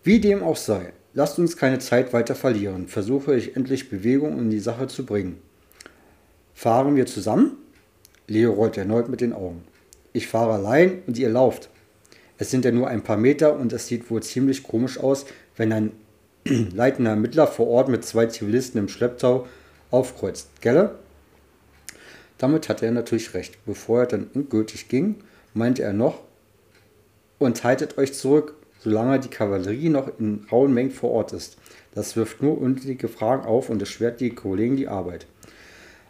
Wie dem auch sei, lasst uns keine Zeit weiter verlieren. Versuche ich endlich Bewegung in die Sache zu bringen. Fahren wir zusammen? Leo rollt erneut mit den Augen. Ich fahre allein und ihr lauft. Es sind ja nur ein paar Meter und es sieht wohl ziemlich komisch aus, wenn ein leitender Ermittler vor Ort mit zwei Zivilisten im Schlepptau aufkreuzt. Gelle? Damit hatte er natürlich recht. Bevor er dann endgültig ging, meinte er noch, und haltet euch zurück, solange die Kavallerie noch in rauen Mengen vor Ort ist. Das wirft nur unnötige Fragen auf und erschwert die Kollegen die Arbeit.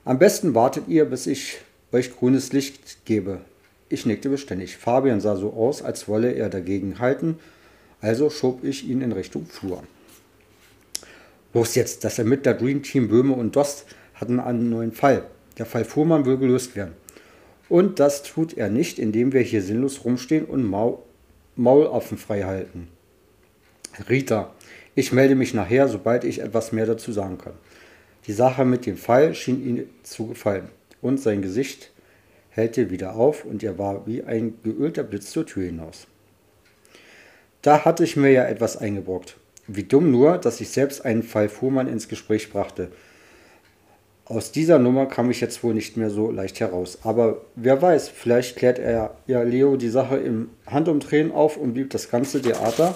Am besten wartet ihr, bis ich euch grünes Licht gebe. Ich nickte beständig. Fabian sah so aus, als wolle er dagegen halten, also schob ich ihn in Richtung Flur. Los jetzt, das Ermittler Dream Team Böhme und Dost hatten einen neuen Fall. Der Fall Fuhrmann will gelöst werden. Und das tut er nicht, indem wir hier sinnlos rumstehen und Maul Maulaffen frei halten. Rita, ich melde mich nachher, sobald ich etwas mehr dazu sagen kann. Die Sache mit dem Fall schien ihm zu gefallen und sein Gesicht hellte wieder auf und er war wie ein geölter Blitz zur Tür hinaus. Da hatte ich mir ja etwas eingebrockt. Wie dumm nur, dass ich selbst einen Fall Fuhrmann ins Gespräch brachte. Aus dieser Nummer kam ich jetzt wohl nicht mehr so leicht heraus. Aber wer weiß, vielleicht klärt er ja Leo die Sache im Handumdrehen auf und blieb das ganze Theater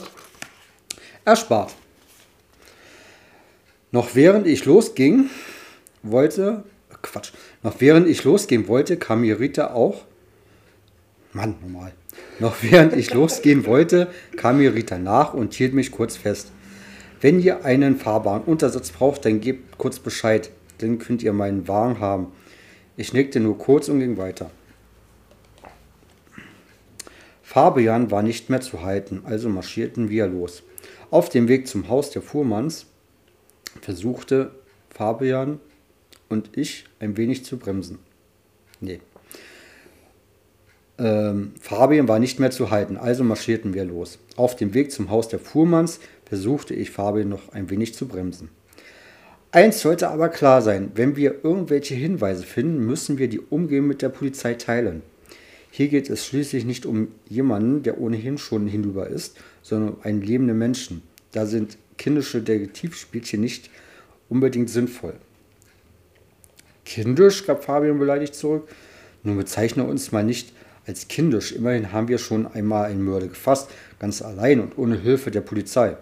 erspart. Noch während ich losging, wollte, Quatsch, noch während ich losgehen wollte, kam mir Rita auch, Mann, normal, noch während ich losgehen wollte, kam mir Rita nach und hielt mich kurz fest. Wenn ihr einen fahrbaren Untersatz braucht, dann gebt kurz Bescheid dann könnt ihr meinen Wagen haben. Ich nickte nur kurz und ging weiter. Fabian war nicht mehr zu halten, also marschierten wir los. Auf dem Weg zum Haus der Fuhrmanns versuchte Fabian und ich ein wenig zu bremsen. Nee. Ähm, Fabian war nicht mehr zu halten, also marschierten wir los. Auf dem Weg zum Haus der Fuhrmanns versuchte ich Fabian noch ein wenig zu bremsen. Eins sollte aber klar sein, wenn wir irgendwelche Hinweise finden, müssen wir die umgehend mit der Polizei teilen. Hier geht es schließlich nicht um jemanden, der ohnehin schon hinüber ist, sondern um einen lebenden Menschen. Da sind kindische Detektivspielchen nicht unbedingt sinnvoll. Kindisch, gab Fabian beleidigt zurück. Nun bezeichne uns mal nicht als kindisch. Immerhin haben wir schon einmal einen Mörder gefasst, ganz allein und ohne Hilfe der Polizei.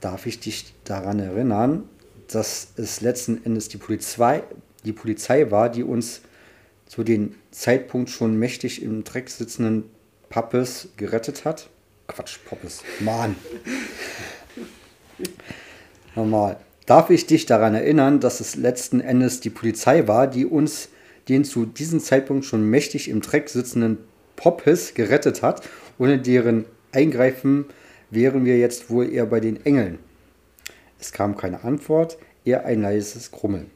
Darf ich dich daran erinnern, dass es letzten Endes die Polizei, die Polizei war, die uns zu dem Zeitpunkt schon mächtig im Dreck sitzenden Pappes gerettet hat. Quatsch, Poppes. Mann. Normal. Darf ich dich daran erinnern, dass es letzten Endes die Polizei war, die uns den zu diesem Zeitpunkt schon mächtig im Dreck sitzenden Poppes gerettet hat? Ohne deren Eingreifen wären wir jetzt wohl eher bei den Engeln. Es kam keine Antwort, eher ein leises Krummeln.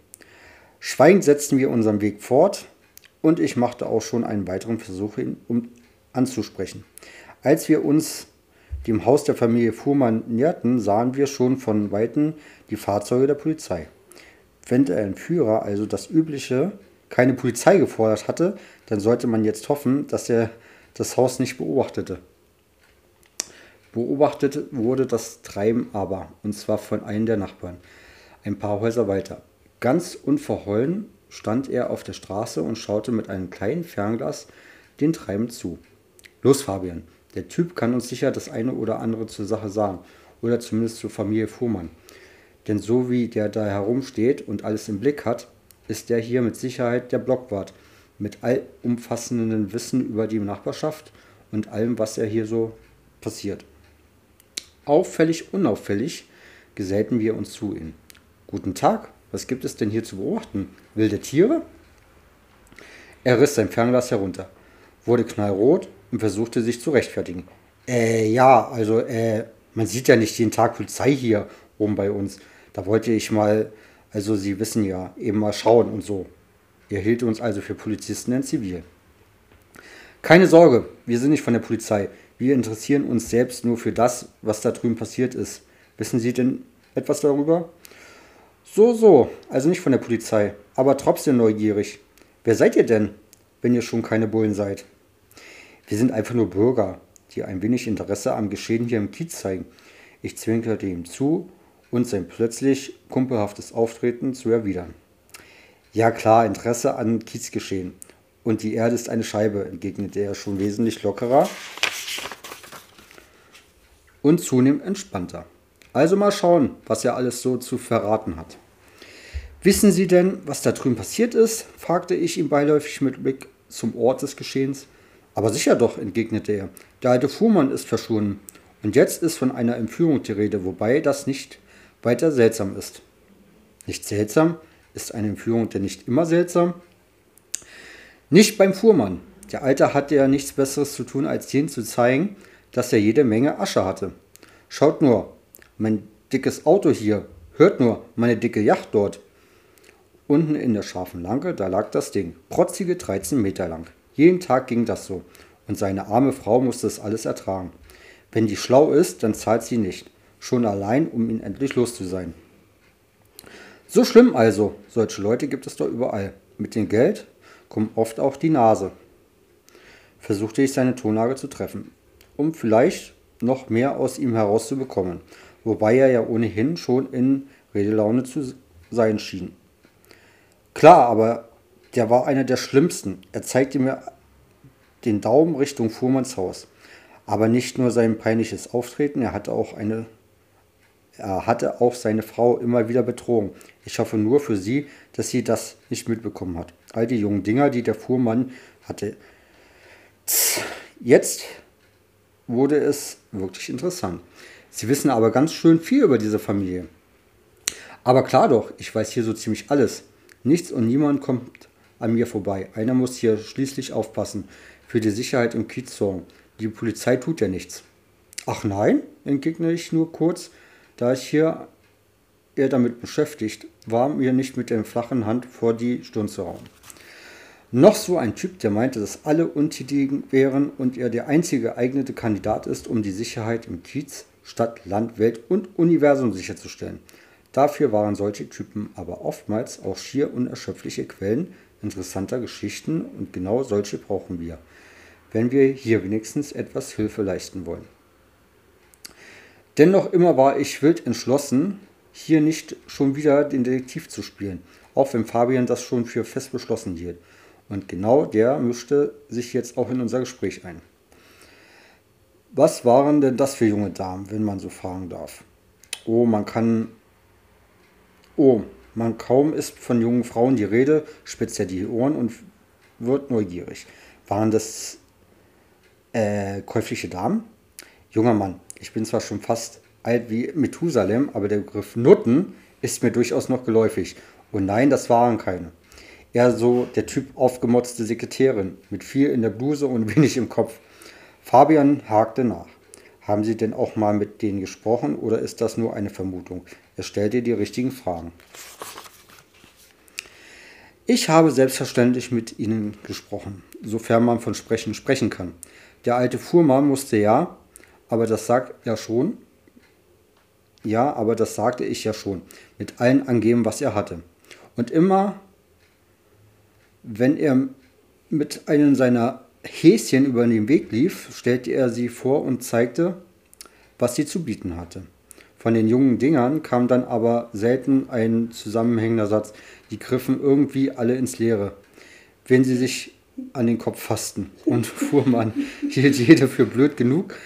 Schweigend setzten wir unseren Weg fort und ich machte auch schon einen weiteren Versuch, ihn um anzusprechen. Als wir uns dem Haus der Familie Fuhrmann näherten, sahen wir schon von Weitem die Fahrzeuge der Polizei. Wenn der Entführer also das übliche keine Polizei gefordert hatte, dann sollte man jetzt hoffen, dass er das Haus nicht beobachtete. Beobachtet wurde das Treiben aber, und zwar von einem der Nachbarn, ein paar Häuser weiter. Ganz unverhohlen stand er auf der Straße und schaute mit einem kleinen Fernglas den Treiben zu. Los, Fabian, der Typ kann uns sicher das eine oder andere zur Sache sagen, oder zumindest zur Familie Fuhrmann. Denn so wie der da herumsteht und alles im Blick hat, ist der hier mit Sicherheit der Blockwart, mit allumfassendem Wissen über die Nachbarschaft und allem, was er hier so passiert. Auffällig, unauffällig gesellten wir uns zu ihnen. Guten Tag, was gibt es denn hier zu beobachten? Wilde Tiere? Er riss sein Fernglas herunter, wurde knallrot und versuchte sich zu rechtfertigen. Äh, ja, also, äh, man sieht ja nicht jeden Tag Polizei hier oben bei uns. Da wollte ich mal, also Sie wissen ja, eben mal schauen und so. Er hielt uns also für Polizisten in Zivil. Keine Sorge, wir sind nicht von der Polizei. Wir interessieren uns selbst nur für das, was da drüben passiert ist. Wissen Sie denn etwas darüber? So, so, also nicht von der Polizei, aber trotzdem neugierig. Wer seid ihr denn, wenn ihr schon keine Bullen seid? Wir sind einfach nur Bürger, die ein wenig Interesse am Geschehen hier im Kiez zeigen. Ich zwinkerte ihm zu und sein plötzlich kumpelhaftes Auftreten zu erwidern. Ja klar, Interesse an Kiezgeschehen. Und die Erde ist eine Scheibe, entgegnete er schon wesentlich lockerer und zunehmend entspannter. Also mal schauen, was er alles so zu verraten hat. Wissen Sie denn, was da drüben passiert ist? fragte ich ihn beiläufig mit Blick zum Ort des Geschehens. Aber sicher doch, entgegnete er. Der alte Fuhrmann ist verschwunden. Und jetzt ist von einer Entführung die Rede, wobei das nicht weiter seltsam ist. Nicht seltsam? Ist eine Entführung denn nicht immer seltsam? Nicht beim Fuhrmann. Der Alte hatte ja nichts Besseres zu tun, als denen zu zeigen, dass er jede Menge Asche hatte. Schaut nur, mein dickes Auto hier. Hört nur, meine dicke Yacht dort. Unten in der scharfen Lanke, da lag das Ding. Protzige 13 Meter lang. Jeden Tag ging das so. Und seine arme Frau musste es alles ertragen. Wenn die schlau ist, dann zahlt sie nicht. Schon allein, um ihn endlich los zu sein. So schlimm also. Solche Leute gibt es doch überall. Mit dem Geld kommt oft auch die Nase. Versuchte ich seine Tonlage zu treffen, um vielleicht noch mehr aus ihm herauszubekommen, wobei er ja ohnehin schon in Redelaune zu sein schien. Klar, aber der war einer der schlimmsten. Er zeigte mir den Daumen Richtung Fuhrmanns Haus. Aber nicht nur sein peinliches Auftreten, er hatte auch eine er hatte auch seine Frau immer wieder betrogen. Ich hoffe nur für sie, dass sie das nicht mitbekommen hat. All die jungen Dinger, die der Fuhrmann hatte. Jetzt wurde es wirklich interessant. Sie wissen aber ganz schön viel über diese Familie. Aber klar doch, ich weiß hier so ziemlich alles. Nichts und niemand kommt an mir vorbei. Einer muss hier schließlich aufpassen. Für die Sicherheit im Kiez sorgen. Die Polizei tut ja nichts. Ach nein, entgegne ich nur kurz, da ich hier eher damit beschäftigt war, mir nicht mit der flachen Hand vor die Stirn zu hauen. Noch so ein Typ, der meinte, dass alle untätigen wären und er der einzige geeignete Kandidat ist, um die Sicherheit im Kiez, Stadt, Land, Welt und Universum sicherzustellen. Dafür waren solche Typen aber oftmals auch schier unerschöpfliche Quellen interessanter Geschichten und genau solche brauchen wir, wenn wir hier wenigstens etwas Hilfe leisten wollen. Dennoch immer war ich wild entschlossen, hier nicht schon wieder den Detektiv zu spielen, auch wenn Fabian das schon für fest beschlossen hielt. Und genau der mischte sich jetzt auch in unser Gespräch ein. Was waren denn das für junge Damen, wenn man so fragen darf? Oh, man kann. Oh, man kaum ist von jungen Frauen die Rede, spitzt er die Ohren und wird neugierig. Waren das äh, käufliche Damen? Junger Mann, ich bin zwar schon fast alt wie Methusalem, aber der Begriff Nutten ist mir durchaus noch geläufig. Und nein, das waren keine. Eher so der Typ aufgemotzte Sekretärin mit viel in der Bluse und wenig im Kopf. Fabian hakte nach. Haben Sie denn auch mal mit denen gesprochen oder ist das nur eine Vermutung? Er stellte die richtigen Fragen. Ich habe selbstverständlich mit ihnen gesprochen, sofern man von Sprechen sprechen kann. Der alte Fuhrmann musste ja, aber das sagt er schon. Ja, aber das sagte ich ja schon. Mit allen angeben, was er hatte. Und immer, wenn er mit einem seiner Häschen über den Weg lief, stellte er sie vor und zeigte, was sie zu bieten hatte. Von den jungen Dingern kam dann aber selten ein zusammenhängender Satz. Die griffen irgendwie alle ins Leere. Wenn sie sich an den Kopf fassten. Und Fuhrmann hielt jede für blöd genug,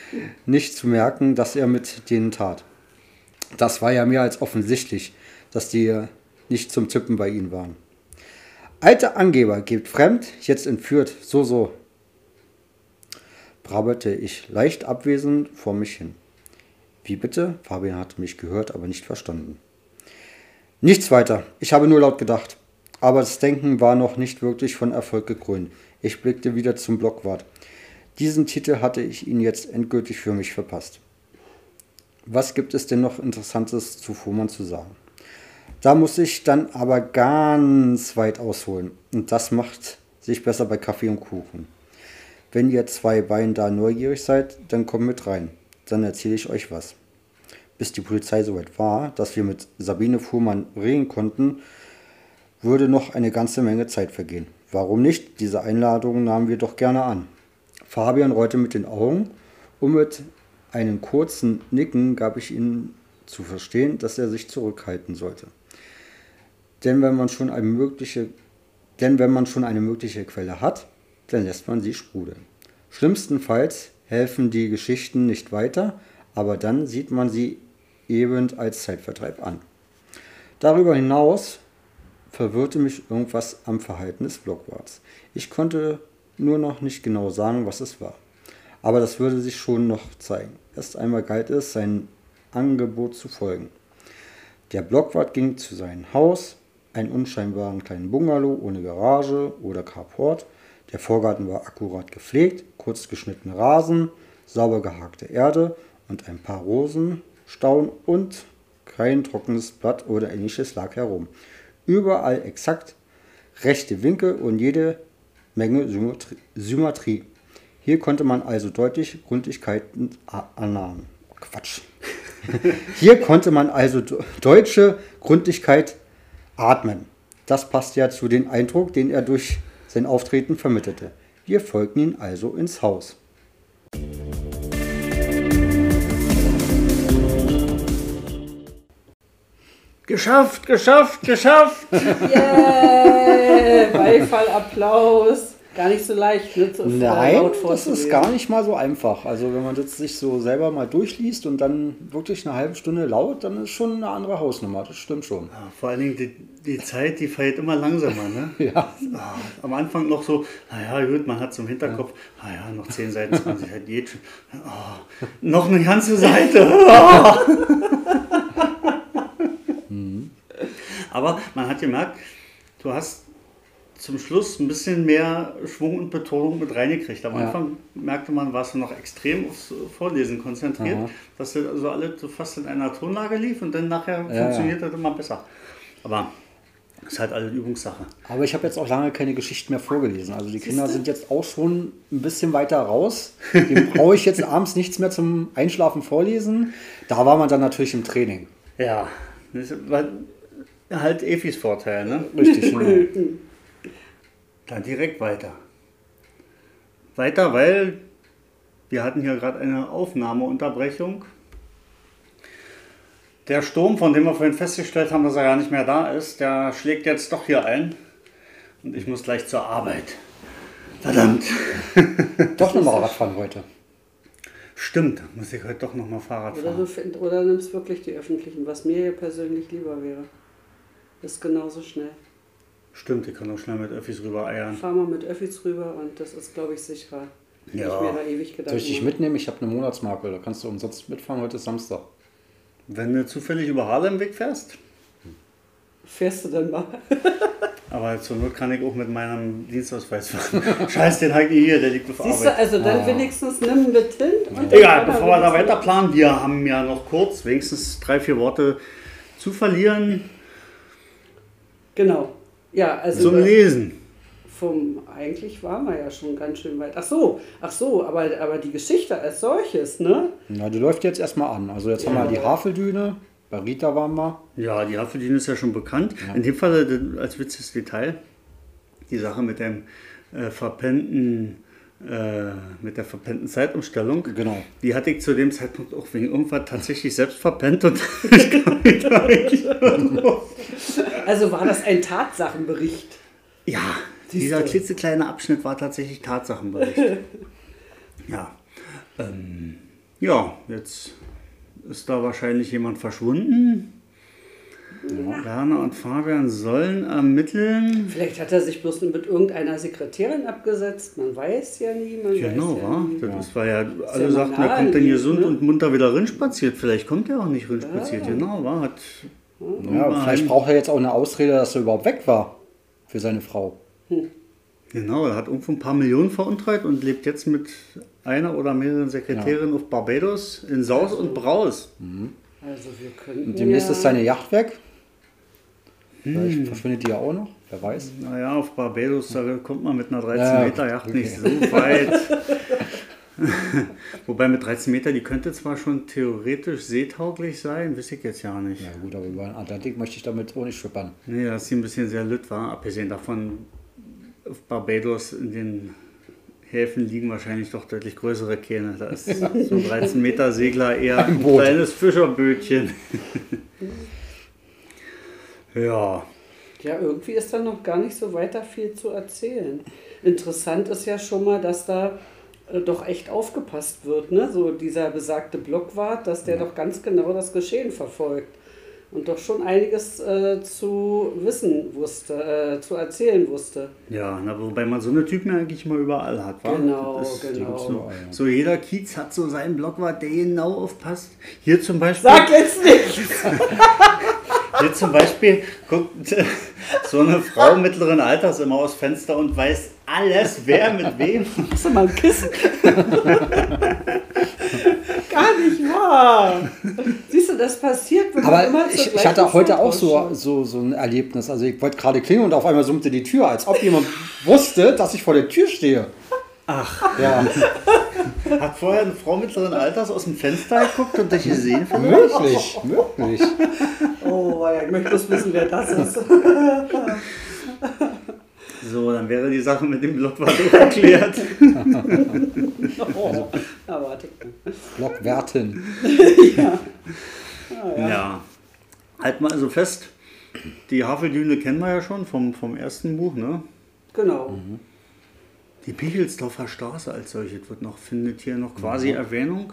nicht zu merken, dass er mit denen tat. Das war ja mehr als offensichtlich, dass die nicht zum Tippen bei ihnen waren. Alter Angeber, geht fremd, jetzt entführt, so, so, brabbelte ich leicht abwesend vor mich hin. Wie bitte? Fabian hatte mich gehört, aber nicht verstanden. Nichts weiter. Ich habe nur laut gedacht. Aber das Denken war noch nicht wirklich von Erfolg gekrönt. Ich blickte wieder zum Blockwart. Diesen Titel hatte ich ihn jetzt endgültig für mich verpasst. Was gibt es denn noch Interessantes zu Fuhrmann zu sagen? Da muss ich dann aber ganz weit ausholen. Und das macht sich besser bei Kaffee und Kuchen. Wenn ihr zwei Beinen da neugierig seid, dann kommt mit rein. Dann erzähle ich euch was. Bis die Polizei soweit war, dass wir mit Sabine Fuhrmann reden konnten, würde noch eine ganze Menge Zeit vergehen. Warum nicht? Diese Einladung nahmen wir doch gerne an. Fabian rollte mit den Augen und mit einem kurzen Nicken gab ich ihm zu verstehen, dass er sich zurückhalten sollte. Denn wenn man schon eine mögliche, denn wenn man schon eine mögliche Quelle hat, dann lässt man sie sprudeln. Schlimmstenfalls helfen die Geschichten nicht weiter, aber dann sieht man sie eben als Zeitvertreib an. Darüber hinaus verwirrte mich irgendwas am Verhalten des Blockwarts. Ich konnte nur noch nicht genau sagen, was es war. Aber das würde sich schon noch zeigen. Erst einmal galt es, sein Angebot zu folgen. Der Blockwart ging zu seinem Haus, einen unscheinbaren kleinen Bungalow ohne Garage oder Carport. Der Vorgarten war akkurat gepflegt, kurz geschnittene Rasen, sauber gehakte Erde und ein paar Rosen, Stauen und kein trockenes Blatt oder ähnliches lag herum. Überall exakt rechte Winkel und jede Menge Symmetrie. Hier konnte man also deutlich Gründlichkeiten annahmen. Quatsch. Hier konnte man also deutsche Gründlichkeit atmen. Das passt ja zu dem Eindruck, den er durch sein Auftreten vermittelte. Wir folgten ihm also ins Haus. Geschafft, geschafft, geschafft! Yeah! Beifall, Applaus. Gar nicht so leicht, ne? So Nein, das ist gar nicht mal so einfach. Also wenn man das sich so selber mal durchliest und dann wirklich eine halbe Stunde laut, dann ist schon eine andere Hausnummer. Das stimmt schon. Ja, vor allen Dingen die, die Zeit, die vergeht immer langsamer. Ne? ja. Ah, am Anfang noch so, naja gut, man hat zum Hinterkopf, naja, noch 10 Seiten, 20 Seiten, geht schon. Oh, noch eine ganze Seite. Oh. Aber man hat gemerkt, du hast zum Schluss ein bisschen mehr Schwung und Betonung mit reingekriegt. Am ja. Anfang merkte man, warst du noch extrem aufs Vorlesen konzentriert, Aha. dass du also alle so fast in einer Tonlage lief und dann nachher ja, funktioniert ja. das immer besser. Aber das ist halt alle Übungssache. Aber ich habe jetzt auch lange keine Geschichten mehr vorgelesen. Also die Siehste? Kinder sind jetzt auch schon ein bisschen weiter raus. Dem brauche ich jetzt abends nichts mehr zum Einschlafen vorlesen. Da war man dann natürlich im Training. Ja, das war halt Efis Vorteil, ne? Richtig. Ne? Dann direkt weiter. Weiter, weil wir hatten hier gerade eine Aufnahmeunterbrechung. Der Sturm, von dem wir vorhin festgestellt haben, dass er gar nicht mehr da ist, der schlägt jetzt doch hier ein. Und ich muss gleich zur Arbeit. Verdammt. Doch nochmal Radfahren heute. Stimmt, muss ich heute doch nochmal Fahrrad fahren. Oder du, find, oder nimmst wirklich die öffentlichen, was mir hier persönlich lieber wäre. Das ist genauso schnell. Stimmt, ich kann auch schnell mit Öffis rüber eiern. Fahr mal mit Öffis rüber und das ist, glaube ich, sicherer. Ja. Ich mir da ewig gedacht Soll ich dich mitnehmen? Ich habe eine Monatsmarke, da kannst du umsonst mitfahren, heute ist Samstag. Wenn du zufällig über Harlem Weg fährst? Fährst du dann mal? Aber zur Not kann ich auch mit meinem Dienstausweis fahren. Scheiß, den halt hier, der liegt auf Siehst Arbeit. du, also dann ah. wenigstens nimm mit hin. Und Egal, bevor wir da weiter planen, wir haben ja noch kurz, wenigstens drei, vier Worte zu verlieren. Genau. Ja, also. Zum Lesen. Vom, eigentlich waren wir ja schon ganz schön weit. Ach so, ach so, aber, aber die Geschichte als solches, ne? Na, die läuft jetzt erstmal an. Also jetzt ja. haben wir die Haveldüne, bei Rita waren wir. Ja, die Haveldüne ist ja schon bekannt. Ja. In dem Fall als witziges Detail, die Sache mit dem äh, verpennten äh, mit der verpennten Zeitumstellung. Genau. Die hatte ich zu dem Zeitpunkt auch wegen irgendwas tatsächlich selbst verpennt und ich Also war das ein Tatsachenbericht? Ja, dieser klitzekleine Abschnitt war tatsächlich Tatsachenbericht. ja. Ähm, ja, jetzt ist da wahrscheinlich jemand verschwunden. Werner und Fabian sollen ermitteln. Vielleicht hat er sich bloß mit irgendeiner Sekretärin abgesetzt. Man weiß ja nie. Man Genau, weiß ja wa? nie. Das war ja, ja alle mal sagten, er kommt denn hier naheliegend, gesund ne? und munter wieder rinspaziert. Vielleicht kommt er auch nicht rinspaziert. Genau, war hat. Ja, vielleicht braucht er jetzt auch eine Ausrede, dass er überhaupt weg war für seine Frau. Genau, er hat irgendwo ein paar Millionen veruntreut und lebt jetzt mit einer oder mehreren Sekretärinnen auf Barbados in Saus und Braus. Also wir könnten Und demnächst ja, ist seine Yacht weg. Vielleicht verschwindet die ja auch noch, wer weiß. Naja, auf Barbados, da kommt man mit einer 13 Ja, Meter Yacht okay. nicht so weit. Wobei mit 13 Meter, die könnte zwar schon theoretisch seetauglich sein, weiß ich jetzt ja nicht. Ja gut, aber über den Atlantik möchte ich damit auch nicht schippern. Nee, das ist ein bisschen sehr lütt war. Abgesehen davon, auf Barbados in den Häfen liegen wahrscheinlich doch deutlich größere Kähne. Da ist so ein 13 Meter Segler eher ein Boot. kleines Fischerbötchen. ja, Ja, irgendwie ist da noch gar nicht so weiter viel zu erzählen. Interessant ist ja schon mal, dass da äh, doch echt aufgepasst wird, ne? So dieser besagte Blockwart, dass der doch ganz genau das Geschehen verfolgt und doch schon einiges äh, zu wissen wusste, äh, zu erzählen wusste. ja na, wobei man so eine Typen ja eigentlich mal überall hat. Wa? Genau, Das ist- genau. So, so jeder Kiez hat so seinen Blockwart, der genau aufpasst. Hier zum Beispiel. Sag jetzt nicht! Hier zum Beispiel guckt so eine Frau mittleren Alters immer aus Fenster und weiß alles, wer mit wem. Hast du mal ein Kissen? Gar nicht wahr! Siehst du, das passiert, wenn man Aber immer ich, ich hatte heute auch so, so, so ein Erlebnis. Also ich wollte gerade klingeln und auf einmal summte die Tür, als ob jemand wusste, dass ich vor der Tür stehe. Ach, Ja, hat vorher eine Frau mittleren Alters aus dem Fenster geguckt und dich gesehen? möglich, möglich. Oh, ja, ich möchte bloß wissen, wer das ist. So, dann wäre die Sache mit dem Blockwart auch geklärt. Oh, ja, warte. Blockwertin. Ja. Halt mal also fest, die Haveldüne kennen wir ja schon vom, vom ersten Buch, ne? Genau. Die Pichelsdorfer Straße als solche wird noch, findet hier noch quasi Erwähnung.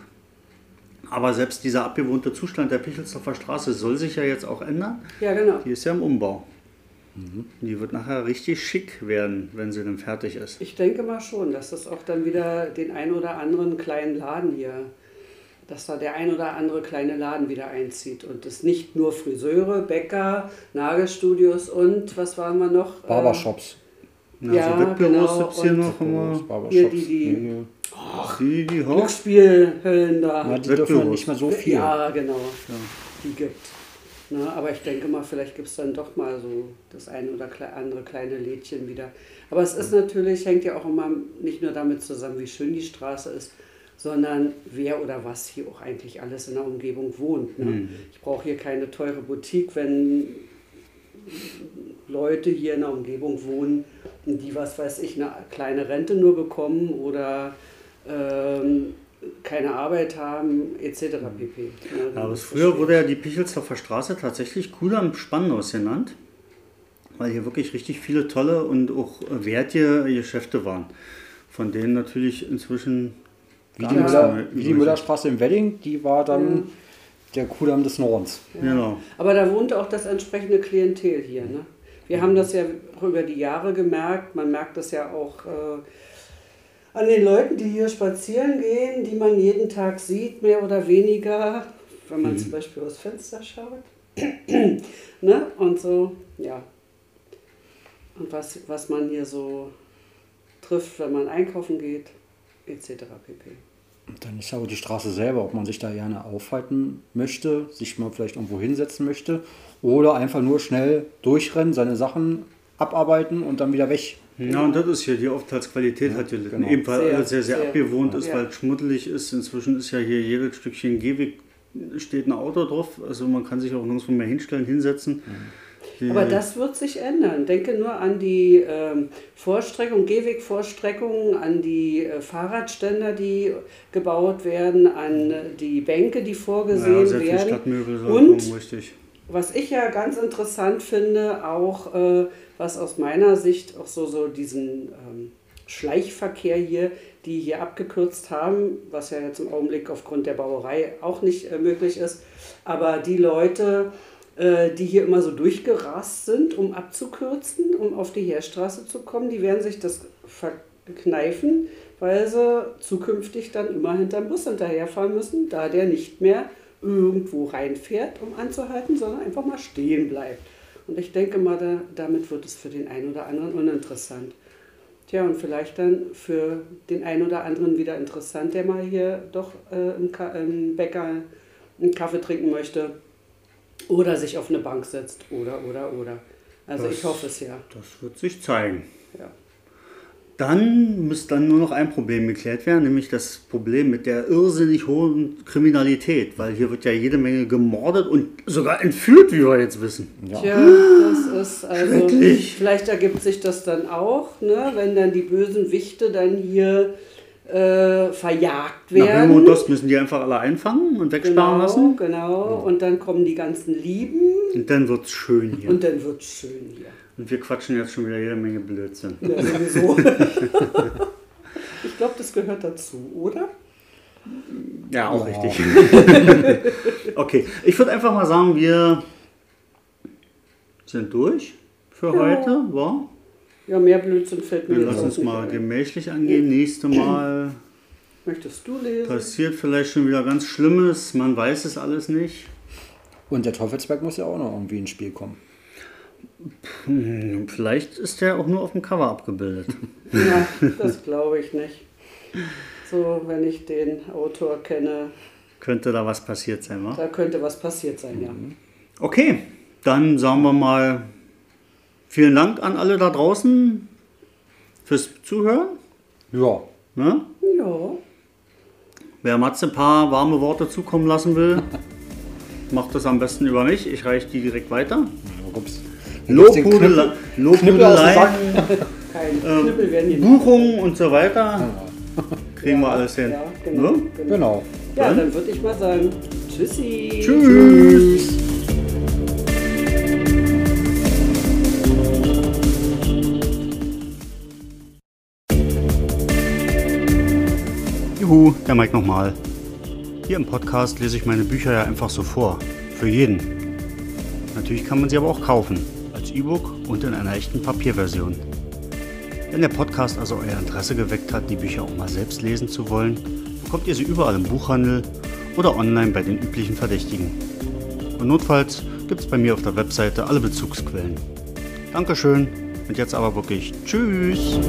Aber selbst dieser abbewohnte Zustand der Pichelsdorfer Straße soll sich ja jetzt auch ändern. Ja, genau. Die ist ja im Umbau. Die wird nachher richtig schick werden, wenn sie dann fertig ist. Ich denke mal schon, dass das auch dann wieder den ein oder anderen kleinen Laden hier, dass da der ein oder andere kleine Laden wieder einzieht. Und es nicht nur Friseure, Bäcker, Nagelstudios und was waren wir noch? Barbershops. Na, Ja, so Wettbüros genau, gibt es hier und- noch immer. Hier die- die- Die, die Haupt. Glücksspielhöllen da. Ja, die dürfen Wettbüros. nicht mehr so viel. Ja, genau. Die gibt. Na, aber ich denke mal, vielleicht gibt es dann doch mal so das eine oder andere kleine Lädchen wieder. Aber es ist natürlich, hängt ja auch immer nicht nur damit zusammen, wie schön die Straße ist, sondern wer oder was hier auch eigentlich alles in der Umgebung wohnt. Ne? Ich brauche hier keine teure Boutique, wenn Leute hier in der Umgebung wohnen, die, was weiß ich, eine kleine Rente nur bekommen oder ähm, keine Arbeit haben, etc. pp. Ne, Ja, aber früher wurde ja die Pichelsdorfer Straße tatsächlich Kudamm am Spannhaus genannt, weil hier wirklich richtig viele tolle und auch wertige Geschäfte waren. Von denen natürlich inzwischen Wie die, Müller, wie die Müllerstraße im Wedding, die war dann der Kudamm des Nordens. ist. Genau. Aber da wohnte auch das entsprechende Klientel hier. Ne? Wir haben das ja auch über die Jahre gemerkt. Man merkt das ja auch äh, an den Leuten, die hier spazieren gehen, die man jeden Tag sieht, mehr oder weniger, wenn man zum Beispiel aus Fenster schaut. ne? Und so, ja. Und was, was man hier so trifft, wenn man einkaufen geht, etc. pp. Dann ist aber die Straße selber, ob man sich da gerne aufhalten möchte, sich mal vielleicht irgendwo hinsetzen möchte oder einfach nur schnell durchrennen, seine Sachen abarbeiten und dann wieder weg. Ja, und das ist hier, die Aufenthaltsqualität hat gelitten. genau. Eben weil Sehr, alles sehr, sehr, sehr. abgewohnt ist, Ja. weil es schmuddelig ist. Inzwischen ist ja hier jedes Stückchen Gehweg, steht ein Auto drauf. Also man kann sich auch nirgendwo mehr hinstellen, hinsetzen. Die- Aber das wird sich ändern. Denke nur an die ähm, Vorstreckung, Gehwegvorstreckungen, an die äh, Fahrradständer, die gebaut werden, an die Bänke, die vorgesehen ja, werden. Stadtmöbel Und kommen, richtig. was ich ja ganz interessant finde, auch äh, was aus meiner Sicht auch so, so diesen ähm, Schleichverkehr hier, die hier abgekürzt haben, was ja jetzt im Augenblick aufgrund der Bauerei auch nicht äh, möglich ist, aber die Leute, die hier immer so durchgerast sind, um abzukürzen, um auf die Heerstraße zu kommen, die werden sich das verkneifen, weil sie zukünftig dann immer hinterm Bus hinterherfahren müssen, da der nicht mehr irgendwo reinfährt, um anzuhalten, sondern einfach mal stehen bleibt. Und ich denke mal, da, damit wird es für den einen oder anderen uninteressant. Tja, und vielleicht dann für den einen oder anderen wieder interessant, der mal hier doch äh, im, im Bäcker einen Kaffee trinken möchte oder sich auf eine Bank setzt oder, oder, oder. Also das, ich hoffe es ja. Das wird sich zeigen. Ja. Dann muss dann nur noch ein Problem geklärt werden, nämlich das Problem mit der irrsinnig hohen Kriminalität, weil hier wird ja jede Menge gemordet und sogar entführt, wie wir jetzt wissen. Ja, Tja, das ist also, vielleicht ergibt sich das dann auch, ne, wenn dann die bösen Wichte dann hier äh, verjagt werden. Nach das müssen die einfach alle einfangen und wegsperren genau, lassen. Genau, und dann kommen die ganzen Lieben. Und dann wird es schön hier. Und dann wird es schön hier. Und wir quatschen jetzt schon wieder jede Menge Blödsinn. Ja, sowieso. ich glaube, das gehört dazu, oder? Ja, auch wow. richtig. okay, ich würde einfach mal sagen, wir sind durch für ja. heute. Wow. Ja, mehr Blödsinn fällt mir Wir lassen uns mal ein. gemächlich angehen. Nächste Mal. Möchtest du lesen? Passiert vielleicht schon wieder ganz Schlimmes. Man weiß es alles nicht. Und der Teufelsberg muss ja auch noch irgendwie ins Spiel kommen. Hm, vielleicht ist der auch nur auf dem Cover abgebildet. Ja, das glaube ich nicht. So, wenn ich den Autor kenne. Könnte da was passiert sein, wa? Da könnte was passiert sein, ja. Okay, dann sagen wir mal vielen Dank an alle da draußen fürs Zuhören. Ja. Ne? Ja. Wer Matze ein paar warme Worte zukommen lassen will, macht das am besten über mich. Ich reiche die direkt weiter. Ups. Lobhudeleien, ähm, Buchungen und so weiter. Kriegen wir alles hin. Ja, genau, ne? genau. genau. Ja, dann würde ich mal sagen, tschüssi. Tschüss. Juhu, der Mike nochmal. Hier im Podcast lese ich meine Bücher ja einfach so vor. Für jeden. Natürlich kann man sie aber auch kaufen. Als E-Book und in einer echten Papierversion. Wenn der Podcast also euer Interesse geweckt hat, die Bücher auch mal selbst lesen zu wollen, bekommt ihr sie überall im Buchhandel oder online bei den üblichen Verdächtigen. Und notfalls gibt es bei mir auf der Webseite alle Bezugsquellen. Dankeschön und jetzt aber wirklich Tschüss!